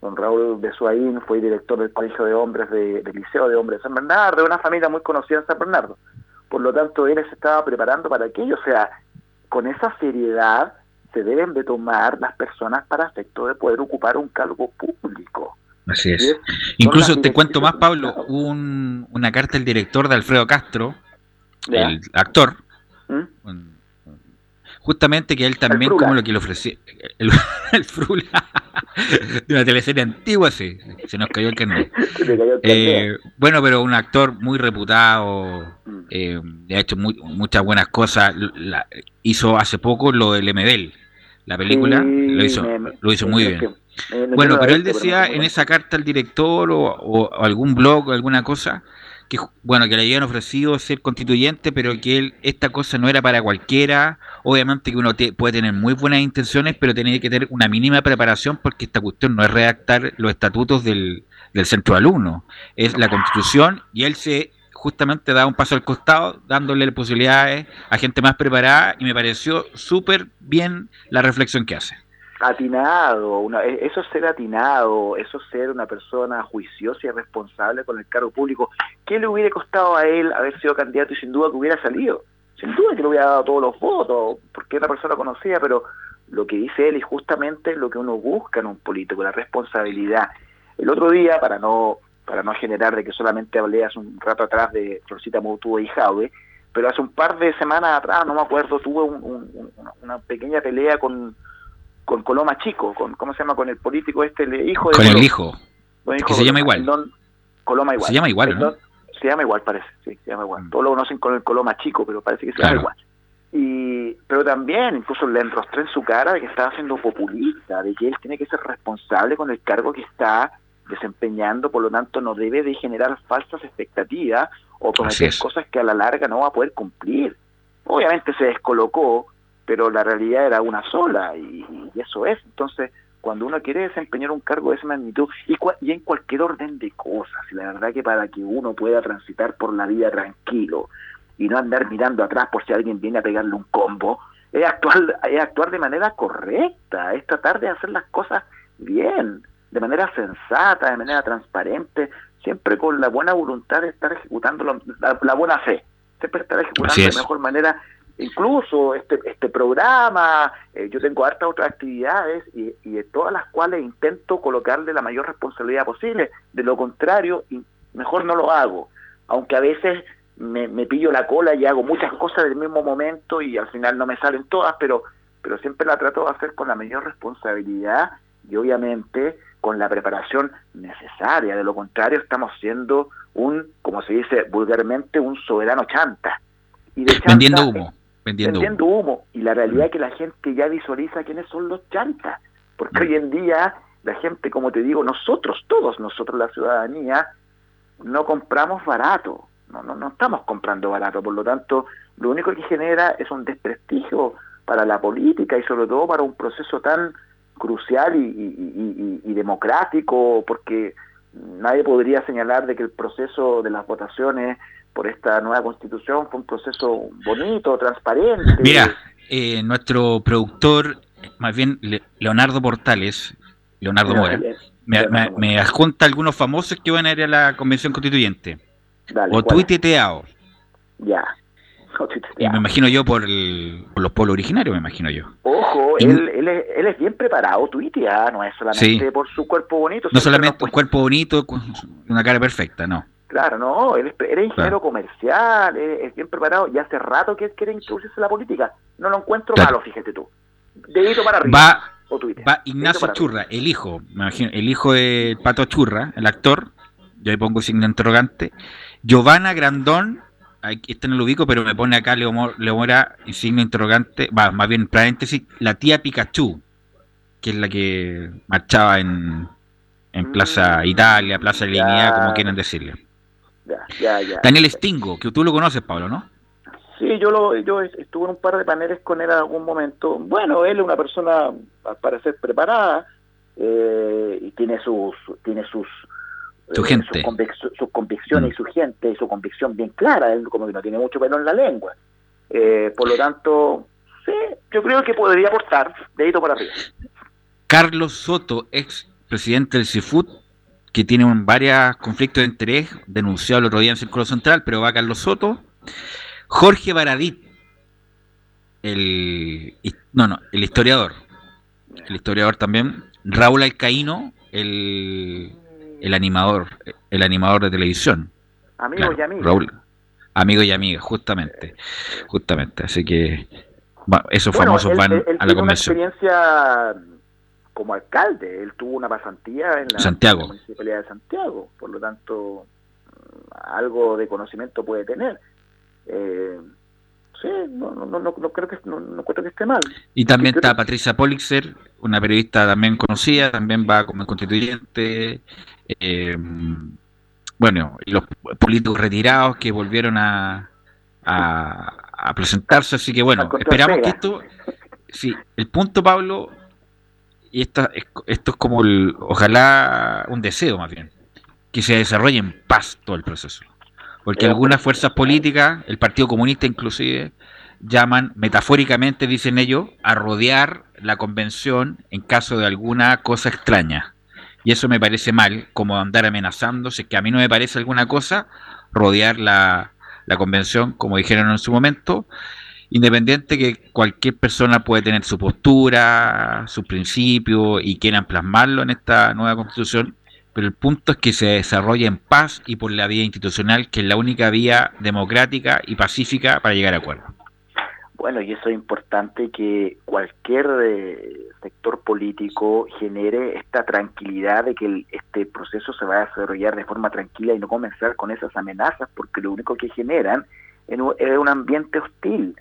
don Raúl Besuaín fue director del Colegio de Hombres de, del Liceo de Hombres de San Bernardo, de una familia muy conocida en San Bernardo. Por lo tanto, él se estaba preparando para aquello, o sea, con esa seriedad se deben de tomar las personas para efecto de poder ocupar un cargo público. Así es. Incluso te cuento más, Pablo, un, una carta del director de Alfredo Castro, el actor, ¿Mm? Justamente que él también, como lo que le ofrecía, (laughs) el, Frula, (laughs) de una teleserie antigua, sí, se nos cayó el carnet. (laughs) Eh, bueno, pero un actor muy reputado, mm. eh, ha hecho muchas buenas cosas, hizo hace poco lo del Medel, la película, lo hizo, lo hizo muy bien. bueno, pero él decía en esa carta al director o, o algún blog o alguna cosa, que bueno que le habían ofrecido ser constituyente pero que él esta cosa no era para cualquiera. Obviamente que uno puede tener muy buenas intenciones pero tiene que tener una mínima preparación porque esta cuestión no es redactar los estatutos del, del centro alumno. Es la constitución y él se justamente da un paso al costado dándole posibilidades a gente más preparada y me pareció súper bien la reflexión que hace atinado, una, e, eso es ser atinado, eso es ser una persona juiciosa y responsable con el cargo público. ¿Qué le hubiera costado a él haber sido candidato y sin duda que hubiera salido? Sin duda que le hubiera dado todos los votos, porque era una persona conocida, pero lo que dice él es justamente lo que uno busca en un político, la responsabilidad. El otro día, para no para no generar de que solamente hablé hace un rato atrás de Florcita Moutuo y Jaude, pero hace un par de semanas atrás, no me acuerdo, tuve una pequeña pelea con con Coloma Chico, con ¿cómo se llama? Con el político este, el hijo de... Con el hijo. que se llama igual. Coloma igual. Se llama igual, ¿no? Se llama igual, parece, sí, se llama igual. Mm. Todos lo conocen con el Coloma Chico, pero parece que se llama igual. Y, pero también incluso le enrostré en su cara de que estaba siendo populista, de que él tiene que ser responsable con el cargo que está desempeñando, por lo tanto no debe de generar falsas expectativas o prometer cosas que a la larga no va a poder cumplir. Obviamente se descolocó, pero la realidad era una sola y, eso es. Entonces, cuando uno quiere desempeñar un cargo de esa magnitud y, y, en cualquier orden de cosas, y la verdad que para que uno pueda transitar por la vida tranquilo y no andar mirando atrás por si alguien viene a pegarle un combo, es actuar, es actuar de manera correcta, es tratar de hacer las cosas bien, de manera sensata, de manera transparente, siempre con la buena voluntad de estar ejecutando la, buena fe, siempre estar ejecutando de la mejor manera incluso este, este programa, eh, yo tengo hartas otras actividades y, de todas las cuales intento colocarle la mayor responsabilidad posible. De lo contrario, mejor no lo hago. Aunque a veces me, pillo la cola y hago muchas cosas del mismo momento y al final no me salen todas, pero, pero siempre la trato de hacer con la mayor responsabilidad y obviamente con la preparación necesaria. De lo contrario, estamos siendo un, como se dice vulgarmente, un soberano chanta. Y de Vendiendo humo vendiendo, humo. Y la realidad es que la gente ya visualiza quiénes son los chantas. Porque hoy en día la gente, como te digo, nosotros, todos nosotros, la ciudadanía, no compramos barato. No, no, no estamos comprando barato. Por lo tanto, lo único que genera es un desprestigio para la política y sobre todo para un proceso tan crucial y, democrático, porque nadie podría señalar de que el proceso de las votaciones por esta nueva constitución fue un proceso bonito, transparente. Mira, eh, nuestro productor, más bien Leonardo Portales, Leonardo Mora, me, me, adjunta algunos famosos que van a ir a la convención constituyente. o tuiteteado. Ya. Y me imagino yo por, los pueblos originarios, me imagino yo. Ojo, él, él, es, él, es, bien preparado, tuitea, no es solamente por su cuerpo bonito. No solamente un cuerpo bonito, con una cara perfecta, no. Claro, no, él es, ingeniero comercial, es, bien preparado y hace rato que él quiere introducirse en la política. No lo encuentro malo, fíjate tú. Dedito para arriba. Va, va Ignacio Churra, el hijo, me imagino, el hijo de Pato Churra, el actor, yo le pongo signo interrogante. Giovanna Grandón, este no lo ubico, pero me pone acá Leo, Mora, signo interrogante, va, más bien paréntesis, la tía Pikachu, que es la que marchaba en, en Plaza mm, Italia, Plaza Línea, como quieran decirle. Daniel Stingo, que tú lo conoces, Pablo, ¿no? Sí, yo lo, yo estuve en un par de paneles con él en algún momento. Bueno, él es una persona, al parecer, preparada eh, y tiene sus, tiene sus, su eh, gente. sus, convicciones y mm. su gente y su convicción bien clara. Él como que no tiene mucho pelo en la lengua. Eh, por lo tanto, sí, yo creo que podría aportar dedito para arriba. Carlos Soto, ex presidente del CIFUT, que tiene un, varios conflictos de interés, denunciado el otro día en Círculo Central, pero va Carlos Soto. Jorge Baradit, el, no, no, el historiador, el historiador también. Raúl Alcaíno, el, el animador, el animador de televisión. Amigo y amiga. Raúl, amigo y amiga, justamente, justamente. Así que bueno, esos famosos van a la convención. Una experiencia como alcalde. Él tuvo una pasantía en la, municipalidad de Santiago, por lo tanto, algo de conocimiento puede tener. Eh, no, no, no, no, creo que no, creo que esté mal. Y también está Patricia Polixer, una periodista también conocida, también va como constituyente. Eh, bueno, y los políticos retirados que volvieron a, a, a presentarse, así que bueno, esperamos que esto, sí, el punto Pablo y esto, esto es como, el, ojalá, un deseo más bien, que se desarrolle en paz todo el proceso. Porque algunas fuerzas políticas, el Partido Comunista inclusive, llaman, metafóricamente dicen ellos, a rodear la convención en caso de alguna cosa extraña. Y eso me parece mal, como andar amenazándose, que a mí no me parece alguna cosa, rodear la, la convención, como dijeron en su momento, independiente que cualquier persona puede tener su postura, su principio y quieran plasmarlo en esta nueva constitución, pero el punto es que se desarrolle en paz y por la vía institucional, que es la única vía democrática y pacífica para llegar a acuerdo. Bueno, y eso es importante que cualquier eh, sector político genere esta tranquilidad de que este proceso se va a desarrollar de forma tranquila y no comenzar con esas amenazas, porque lo único que generan es un ambiente hostil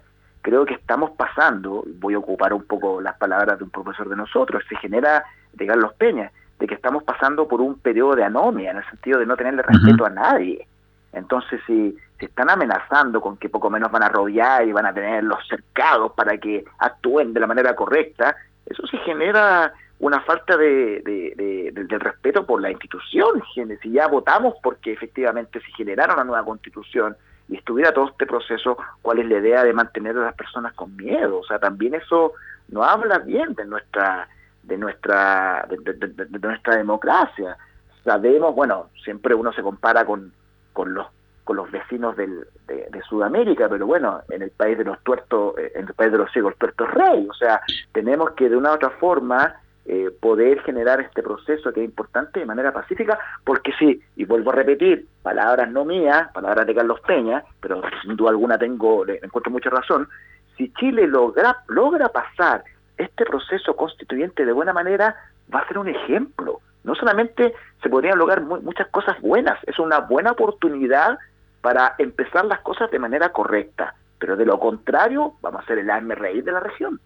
creo que estamos pasando, voy a ocupar un poco las palabras de un profesor de nosotros, se genera de Carlos Peña, de que estamos pasando por un periodo de anomia, en el sentido de no tenerle respeto a nadie. Entonces, si, se están amenazando con que poco menos van a rodear y van a tener los cercados para que actúen de la manera correcta, eso sí genera una falta de, de, respeto por la institución. Si ya votamos porque efectivamente se generara una nueva constitución, y estuviera todo este proceso, cuál es la idea de mantener a las personas con miedo. O sea, también eso no habla bien de nuestra de nuestra de, nuestra democracia. Sabemos, bueno, siempre uno se compara con, con los con los vecinos del, de, Sudamérica, pero bueno, en el país de los tuertos, eh, en el país de los ciegos, el tuerto rey. O sea, tenemos que de una u otra forma eh, poder generar este proceso que es importante de manera pacífica, porque sí, y vuelvo a repetir, palabras no mías, palabras de Carlos Peña, pero sin duda alguna tengo, le encuentro mucha razón, si Chile logra, logra pasar este proceso constituyente de buena manera, va a ser un ejemplo. No solamente se podrían lograr muchas cosas buenas, es una buena oportunidad para empezar las cosas de manera correcta, pero de lo contrario vamos a ser el alma reír de la región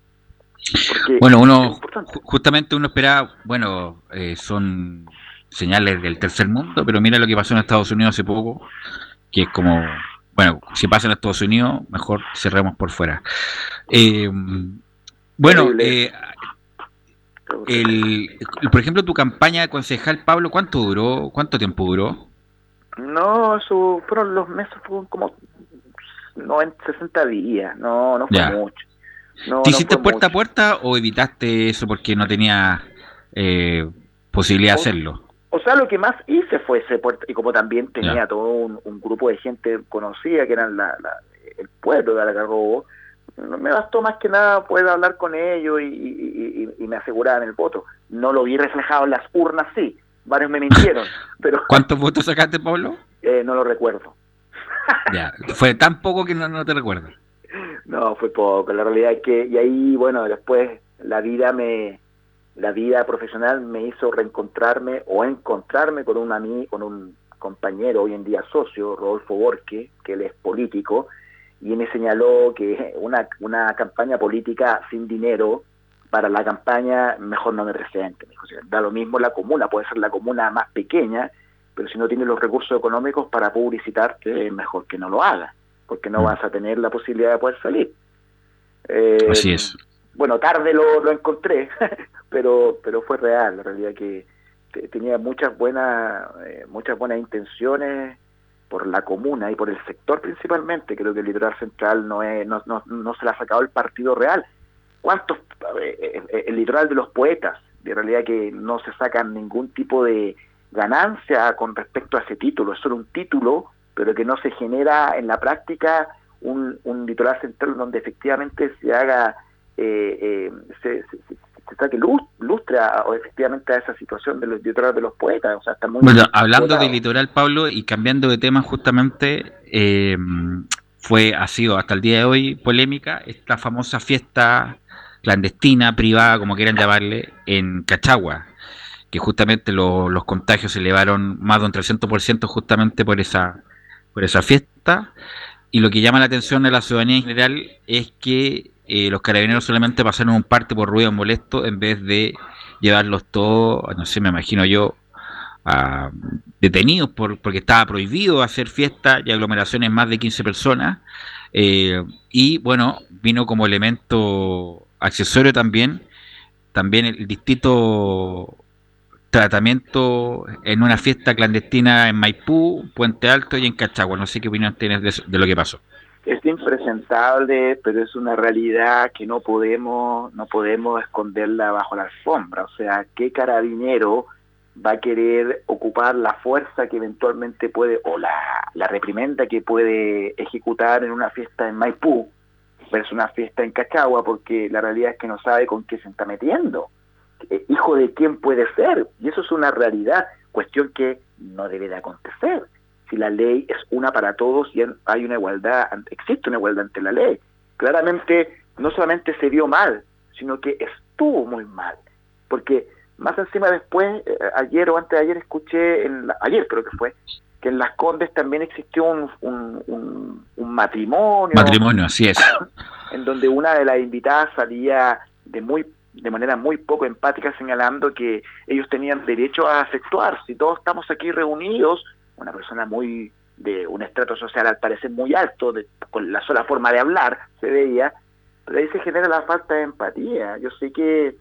bueno, uno, justamente uno esperaba, bueno, eh, son señales del tercer mundo, pero mira lo que pasó en Estados Unidos hace poco, que es como, bueno, si pasa en Estados Unidos, mejor cerremos por fuera. Eh, bueno, eh, El, por ejemplo, tu campaña de concejal, Pablo, ¿cuánto duró? ¿Cuánto tiempo duró? No, eso fueron los meses, fueron como 90, 60 días, no, no fue Ya. mucho. No, ¿Te hiciste puerta a puerta o evitaste eso porque no tenía eh, posibilidad de hacerlo? O sea, lo que más hice fue ese puerta, y como también tenía Ya. todo un, un grupo de gente conocida que eran la, la- el pueblo de Algarrobo, me bastó más que nada poder hablar con ellos y, y- y- y me aseguraban el voto. No lo vi reflejado en las urnas, sí, varios me mintieron, (laughs) pero ¿Cuántos votos sacaste, Pablo? eh, no lo recuerdo. (laughs) Ya, fue tan poco que no, no te recuerdo. No, fue poco. La realidad es que, y ahí, bueno, después la vida me, la vida profesional me hizo reencontrarme o encontrarme con un ami- con un compañero hoy en día socio, Rodolfo Borque, que él es político, y me señaló que una, una campaña política sin dinero para la campaña mejor no me presente. Me dijo, "O sea, da lo mismo la comuna, puede ser la comuna más pequeña, pero si no tienes los recursos económicos para publicitarte, mejor que no lo hagas, porque no Mm. vas a tener la posibilidad de poder salir. Eh, Así es. Bueno, tarde lo, lo encontré, (laughs) pero pero fue real, la realidad que te- tenía muchas buenas eh, muchas buenas intenciones por la comuna y por el sector principalmente. Creo que el litoral central no es no, no, no se le ha sacado el partido real. ¿Cuántos eh, eh, el litoral de los poetas? De realidad que no se sacan ningún tipo de ganancia con respecto a ese título, es solo un título, pero que no se genera en la práctica un, un litoral central donde efectivamente se haga eh, eh, se, se, se- se saque luz, lustre a- o efectivamente a esa situación de los litorales de los poetas, o sea, está muy Bueno, hablando del litoral, Pablo, y cambiando de tema justamente, eh, fue, ha sido hasta el día de hoy polémica esta famosa fiesta clandestina, privada, como quieran llamarle, en Cachagua, que justamente lo- los contagios se elevaron más de un 300% justamente por esa, por esa fiesta. Y lo que llama la atención de la ciudadanía en general es que eh, los carabineros solamente pasaron un parte por ruido molesto en vez de llevarlos todos, no sé, me imagino yo, a- detenidos por, porque estaba prohibido hacer fiestas y aglomeraciones más de 15 personas. eh, y bueno, vino como elemento accesorio también, también el distinto tratamiento en una fiesta clandestina en Maipú, Puente Alto y en Cachagua. No sé qué opinión tienes de, eso- de lo que pasó. Es impresentable, pero es una realidad que no podemos no podemos esconderla bajo la alfombra. O sea, ¿qué carabinero va a querer ocupar la fuerza que eventualmente puede, o la, la reprimenda que puede ejecutar en una fiesta en Maipú versus una fiesta en Cachagua? Porque la realidad es que no sabe con qué se está metiendo. Eh, hijo de quién puede ser. Y eso es una realidad, cuestión que no debe de acontecer si la ley es una para todos y hay una igualdad, existe una igualdad ante la ley. Claramente no solamente se vio mal, sino que estuvo muy mal, porque más encima después, eh, ayer o antes de ayer escuché, en la- ayer creo que fue, que en Las Condes también existió un, un, un- un matrimonio, Matrimonio, así es. (coughs) en donde una de las invitadas salía de muy de manera muy poco empática señalando que ellos tenían derecho a efectuar si todos estamos aquí reunidos una persona muy de un estrato social al parecer muy alto de- con la sola forma de hablar se veía pero ahí se genera la falta de empatía yo sé que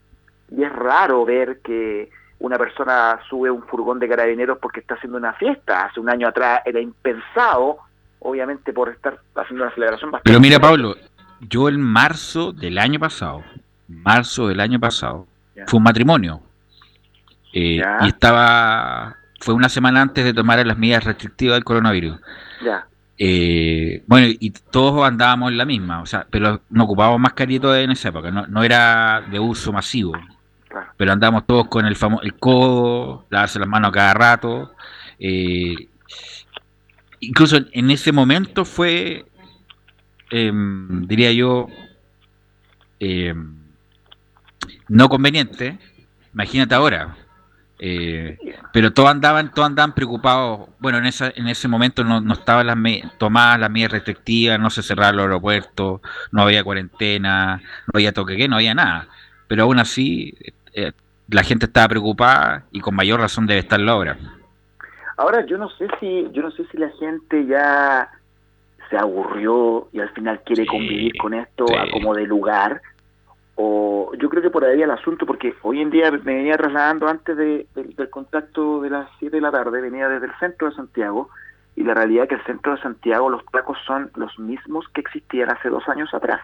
y es raro ver que una persona sube un furgón de carabineros porque está haciendo una fiesta hace un año atrás era impensado obviamente por estar haciendo una celebración bastante Pero mira, Pablo, yo en marzo del año pasado, marzo del año pasado, Ya. fue un matrimonio. Eh, y estaba, fue una semana antes de tomar las medidas restrictivas del coronavirus. ya Eh, bueno, y todos andábamos en la misma, o sea, pero no ocupábamos mascarilla en esa época, no, no era de uso masivo, claro. pero andábamos todos con el famoso el codo, lavarse las manos a cada rato. eh, incluso en- en ese momento fue, em, diría yo, em, no conveniente. Imagínate ahora. Eh, pero todos andaban, todos andaban preocupados. Bueno, en esa, en ese momento no, no estaban las me- tomadas las medidas restrictivas, no se cerraron los aeropuertos, no había cuarentena, no había toque que, no había nada. Pero aún así, eh, la gente estaba preocupada y con mayor razón debe estar la obra. Ahora yo no sé si yo no sé si la gente ya se aburrió y al final quiere Sí, convivir con esto sí. a como de lugar o yo creo que por ahí el asunto, porque hoy en día me venía trasladando antes de, del, del contacto de las 7 de la tarde, venía desde el centro de Santiago, y la realidad es que el centro de Santiago los tacos son los mismos que existían hace dos años atrás.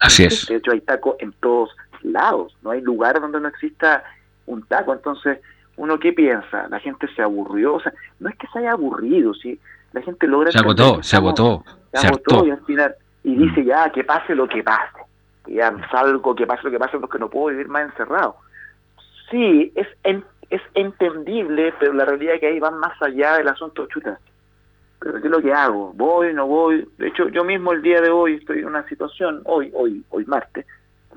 Así es. De hecho, hay tacos en todos lados, no hay lugar donde no exista un taco. Entonces, ¿uno qué piensa? La gente se aburrió, o sea, no es que se haya aburrido, ¿sí? La gente logra... Se agotó, se agotó, se agotó y al final, y dice ya, que pase lo que pase. Ya salgo, que pase lo que pase, porque no puedo vivir más encerrado. Sí, es, en- es entendible, pero la realidad es que ahí van más allá del asunto chuta. Pero ¿qué es lo que hago? ¿Voy, no voy? De hecho, yo mismo el día de hoy estoy en una situación, hoy, hoy, hoy martes,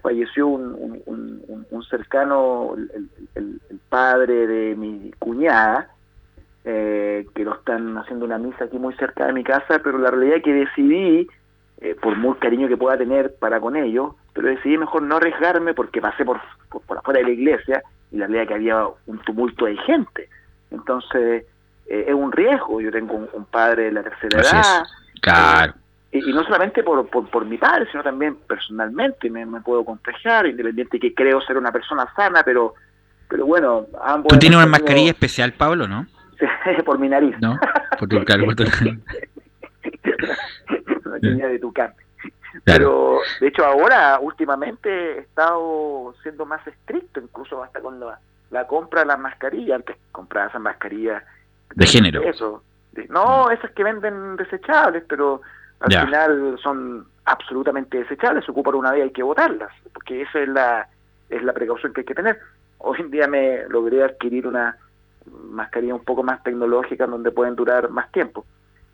falleció un, un, cercano, el padre de mi cuñada, eh, que lo están haciendo una misa aquí muy cerca de mi casa, pero la realidad es que decidí, eh, por muy cariño que pueda tener para con ellos, pero decidí mejor no arriesgarme porque pasé por, por, por afuera de la iglesia y la es que había un tumulto de gente. Entonces, eh, es un riesgo. Yo tengo un, un padre de la tercera Así edad. es. Claro. Y, y no solamente por, por, por mi padre, sino también personalmente me, me puedo contagiar, independiente que creo ser una persona sana, pero pero bueno, ambos... Tú tienes una tenido- mascarilla especial, Pablo, ¿no? (laughs) por mi nariz. ¿No? Por tu, claro, por tu- (laughs) Niña de Tucán. (laughs) Claro. Pero, de hecho, ahora, últimamente, he estado siendo más estricto, incluso hasta con la, la compra de las mascarillas. Antes compraba esas mascarillas De género. Eso. No, esas que venden desechables, pero al Ya. final son absolutamente desechables. Se ocupan una vez y hay que botarlas, porque esa es la, es la precaución que hay que tener. Hoy en día me logré adquirir una mascarilla un poco más tecnológica donde pueden durar más tiempo.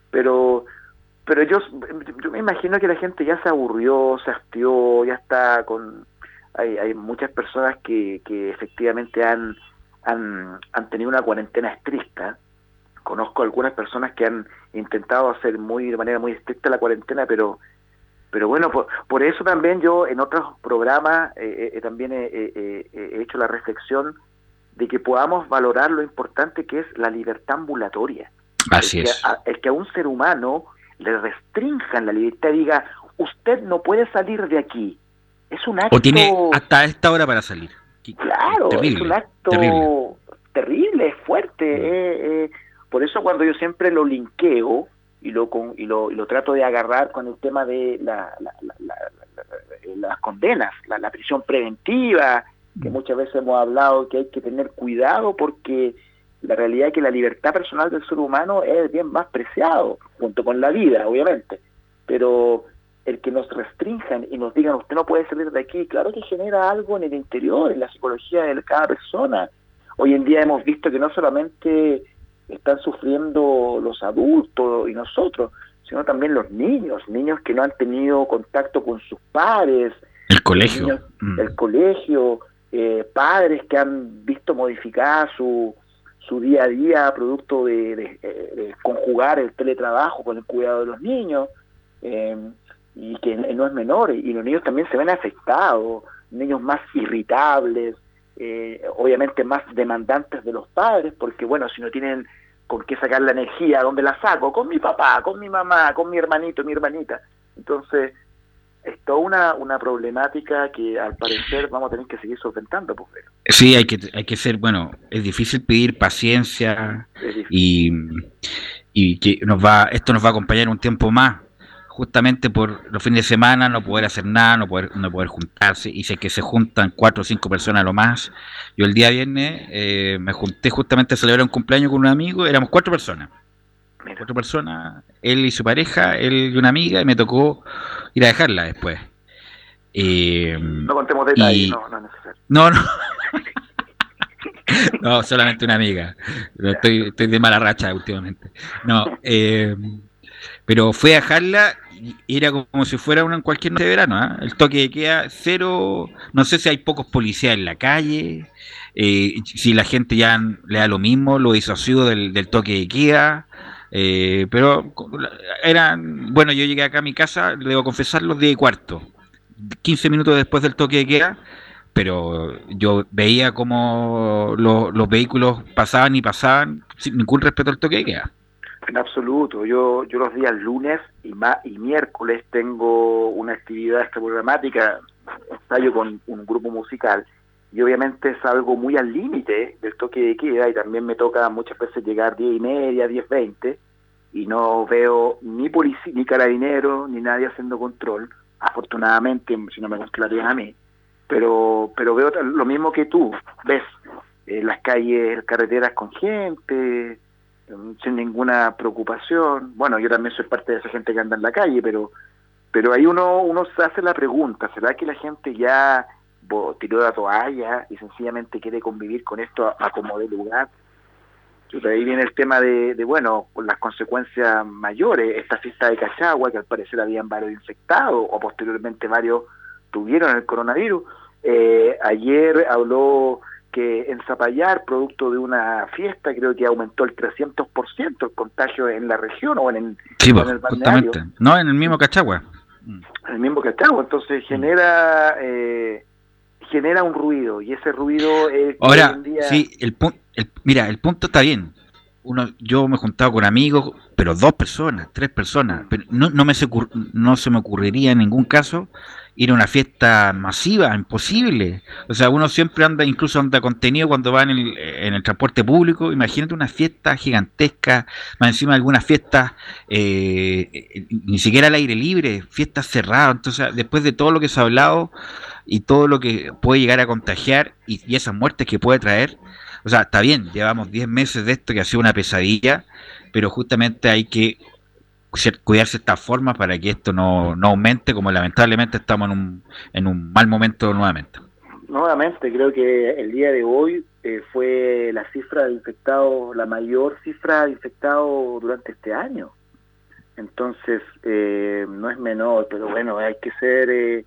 Pero pero yo, yo me imagino que la gente ya se aburrió, se hastió, ya está con... Hay, hay muchas personas que, que efectivamente han, han, han tenido una cuarentena estricta. Conozco algunas personas que han intentado hacer muy de manera muy estricta la cuarentena, pero pero bueno, por, por eso también yo en otros programas eh, eh, también he, he- he- he hecho la reflexión de que podamos valorar lo importante que es la libertad ambulatoria Así el que, es. a, el que a un ser humano le restrinjan la libertad y diga, usted no puede salir de aquí. Es un acto... O tiene hasta esta hora para salir. Claro, terrible, es un acto terrible. terrible, es fuerte. eh, eh. Por eso cuando yo siempre lo linkeo y lo, con, y lo, y lo trato de agarrar con el tema de la- la- la- la- la- la- las condenas, la, la prisión preventiva, que Mm. muchas veces hemos hablado que hay que tener cuidado porque la realidad es que la libertad personal del ser humano es el bien más preciado, junto con la vida, obviamente. Pero el que nos restrinjan y nos digan usted no puede salir de aquí, claro que genera algo en el interior, en la psicología de cada persona. Hoy en día hemos visto que no solamente están sufriendo los adultos y nosotros, sino también los niños, niños que no han tenido contacto con sus padres, El colegio. niños, Mm. el colegio, eh, padres que han visto modificada su, su día a día producto de, conjugar el teletrabajo con el cuidado de los niños, eh, y que no es menor, y los niños también se ven afectados, niños más irritables, eh, obviamente más demandantes de los padres, porque bueno, si no tienen con qué sacar la energía, ¿dónde la saco? Con mi papá, con mi mamá, con mi hermanito, mi hermanita. Entonces, es toda una, una problemática que al parecer vamos a tener que seguir solventando, pues, Sí, hay que, hay que ser, bueno, es difícil pedir paciencia difícil. y, y que nos va, esto nos va a acompañar un tiempo más, justamente por los fines de semana no poder hacer nada, no poder, no poder juntarse, y si es que se juntan cuatro o cinco personas lo más, yo el día viernes eh, me junté justamente a celebrar un cumpleaños con un amigo, éramos cuatro personas, Mira, cuatro personas, él y su pareja, él y una amiga, y me tocó ir a dejarla después. Eh, no contemos detalles, y- no, no es necesario. no, no. (laughs) No, solamente una amiga. Estoy, estoy de mala racha últimamente. No, eh, pero fue a dejarla y era como si fuera una cualquier noche de verano. ¿ah? El toque de queda cero. No sé si hay pocos policías en la calle. eh, si la gente ya le da lo mismo, lo disoció del, del toque de queda. Eh, pero eran. Bueno, yo llegué acá a mi casa, debo confesar, los 10 y cuarto. 15 minutos después del toque de queda pero yo veía como lo- los vehículos pasaban y pasaban sin ningún respeto al toque de queda. En absoluto. Yo, yo los días lunes y, ma- y miércoles tengo una actividad programática. ensayo con un grupo musical y obviamente es algo muy al límite del toque de queda y también me toca muchas veces llegar diez y media, diez veinte y no veo ni policía, ni carabinero, ni nadie haciendo control, afortunadamente, si no me controlarían a mí, pero, pero veo lo mismo que tú, ves eh, las calles, carreteras con gente, mm, sin ninguna preocupación, bueno, yo también soy parte de esa gente que anda en la calle, pero pero ahí uno, uno se hace la pregunta, ¿será que la gente ya tiró la toalla y sencillamente quiere convivir con esto a, como de lugar. ahí viene el tema de, bueno, con las consecuencias mayores, esta fiesta de Cachagua, que al parecer habían varios infectados o posteriormente varios tuvieron el coronavirus. Eh, ayer habló que en Zapallar, producto de una fiesta, creo que aumentó el 300% el contagio en la región o en el, sí, pues, No, en el mismo Cachagua. En el mismo Cachagua, entonces genera... Eh, genera un ruido y ese ruido es ahora sí el punto mira el punto está bien. Uno yo me he juntado con amigos pero dos personas tres personas pero no, no me se, no se me ocurriría en ningún caso ir a una fiesta masiva imposible. O sea uno siempre anda incluso anda contenido cuando va en el, en el transporte público. Imagínate una fiesta gigantesca más encima de algunas fiestas eh, ni siquiera al aire libre fiestas cerradas. Entonces después de todo lo que se ha hablado y todo lo que puede llegar a contagiar y, esas muertes que puede traer. O sea, está bien, llevamos 10 meses de esto que ha sido una pesadilla, pero justamente hay que cuidarse de esta forma para que esto no, no aumente, como lamentablemente estamos en un, en un mal momento nuevamente. Nuevamente, creo que el día de hoy eh, fue la cifra de infectados, la mayor cifra de infectados durante este año. Entonces, eh, no es menor, pero bueno, hay que ser eh,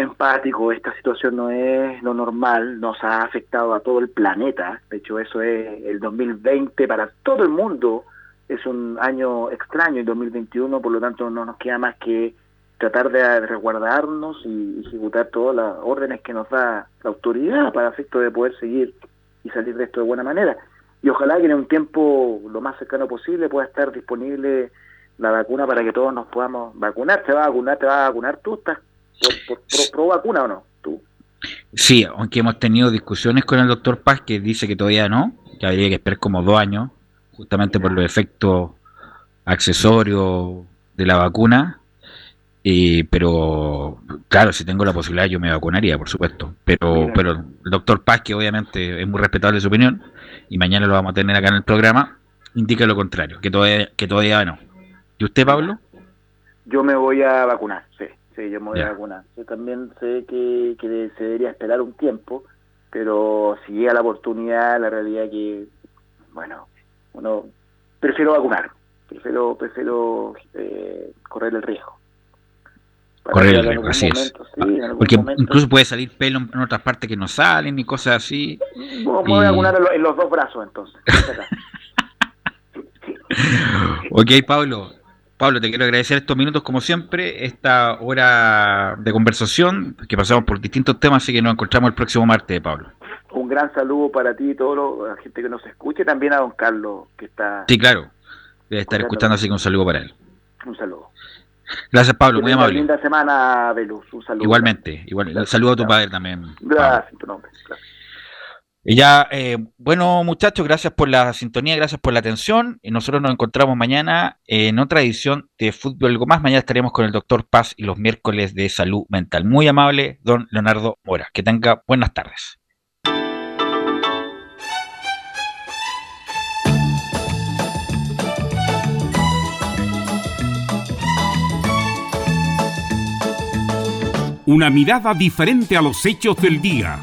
empático, esta situación no es lo normal, nos ha afectado a todo el planeta, de hecho eso es el 2020 para todo el mundo, es un año extraño el 2021, por lo tanto no nos queda más que tratar de resguardarnos y ejecutar todas las órdenes que nos da la autoridad para efecto de poder seguir y salir de esto de buena manera. Y ojalá que en un tiempo lo más cercano posible pueda estar disponible la vacuna para que todos nos podamos vacunar. ¿Te va a vacunar? ¿Te va a vacunar tú? ¿Estás por, pro, vacuna o no? ¿Tú? Sí, aunque hemos tenido discusiones con el doctor Paz que dice que todavía no, que habría que esperar como dos años, justamente por los efectos accesorios de la vacuna. pero claro, si tengo la posibilidad yo me vacunaría, por supuesto. Pero, pero el doctor Paz, que obviamente es muy respetable su opinión, y mañana lo vamos a tener acá en el programa, indica lo contrario, que todavía, que todavía no. ¿Y usted, Pablo? Yo me voy a vacunar, sí. Sí, yo me voy a vacunar. Yo también sé que, se debería esperar un tiempo, pero si llega la oportunidad, la realidad que, bueno, uno prefiero vacunar, prefiero prefiero eh, correr el riesgo. correr el riesgo, así es. Porque incluso puede salir pelo en otras partes que no salen y cosas así. me voy a vacunar en los dos brazos entonces. (laughs) ok, Pablo, Pablo, te quiero agradecer estos minutos como siempre, esta hora de conversación, que pasamos por distintos temas, así que nos encontramos el próximo martes, Pablo. Un gran saludo para ti y toda la gente que nos escuche, también a don Carlos, que está... Sí, claro, debe estar escuchando, así que un saludo para él. Un saludo. Gracias, Pablo, muy amable. linda semana, Velus, un saludo. Igualmente, igual, saludo a tu padre también. Gracias, tu nombre. Gracias. Ya, eh, bueno muchachos, gracias por la sintonía, gracias por la atención. Y nosotros nos encontramos mañana en otra edición de Fútbol Algo Más. Mañana estaremos con el doctor Paz y los miércoles de salud mental. Muy amable, don Leonardo Mora. Que tenga buenas tardes. Una mirada diferente a los hechos del día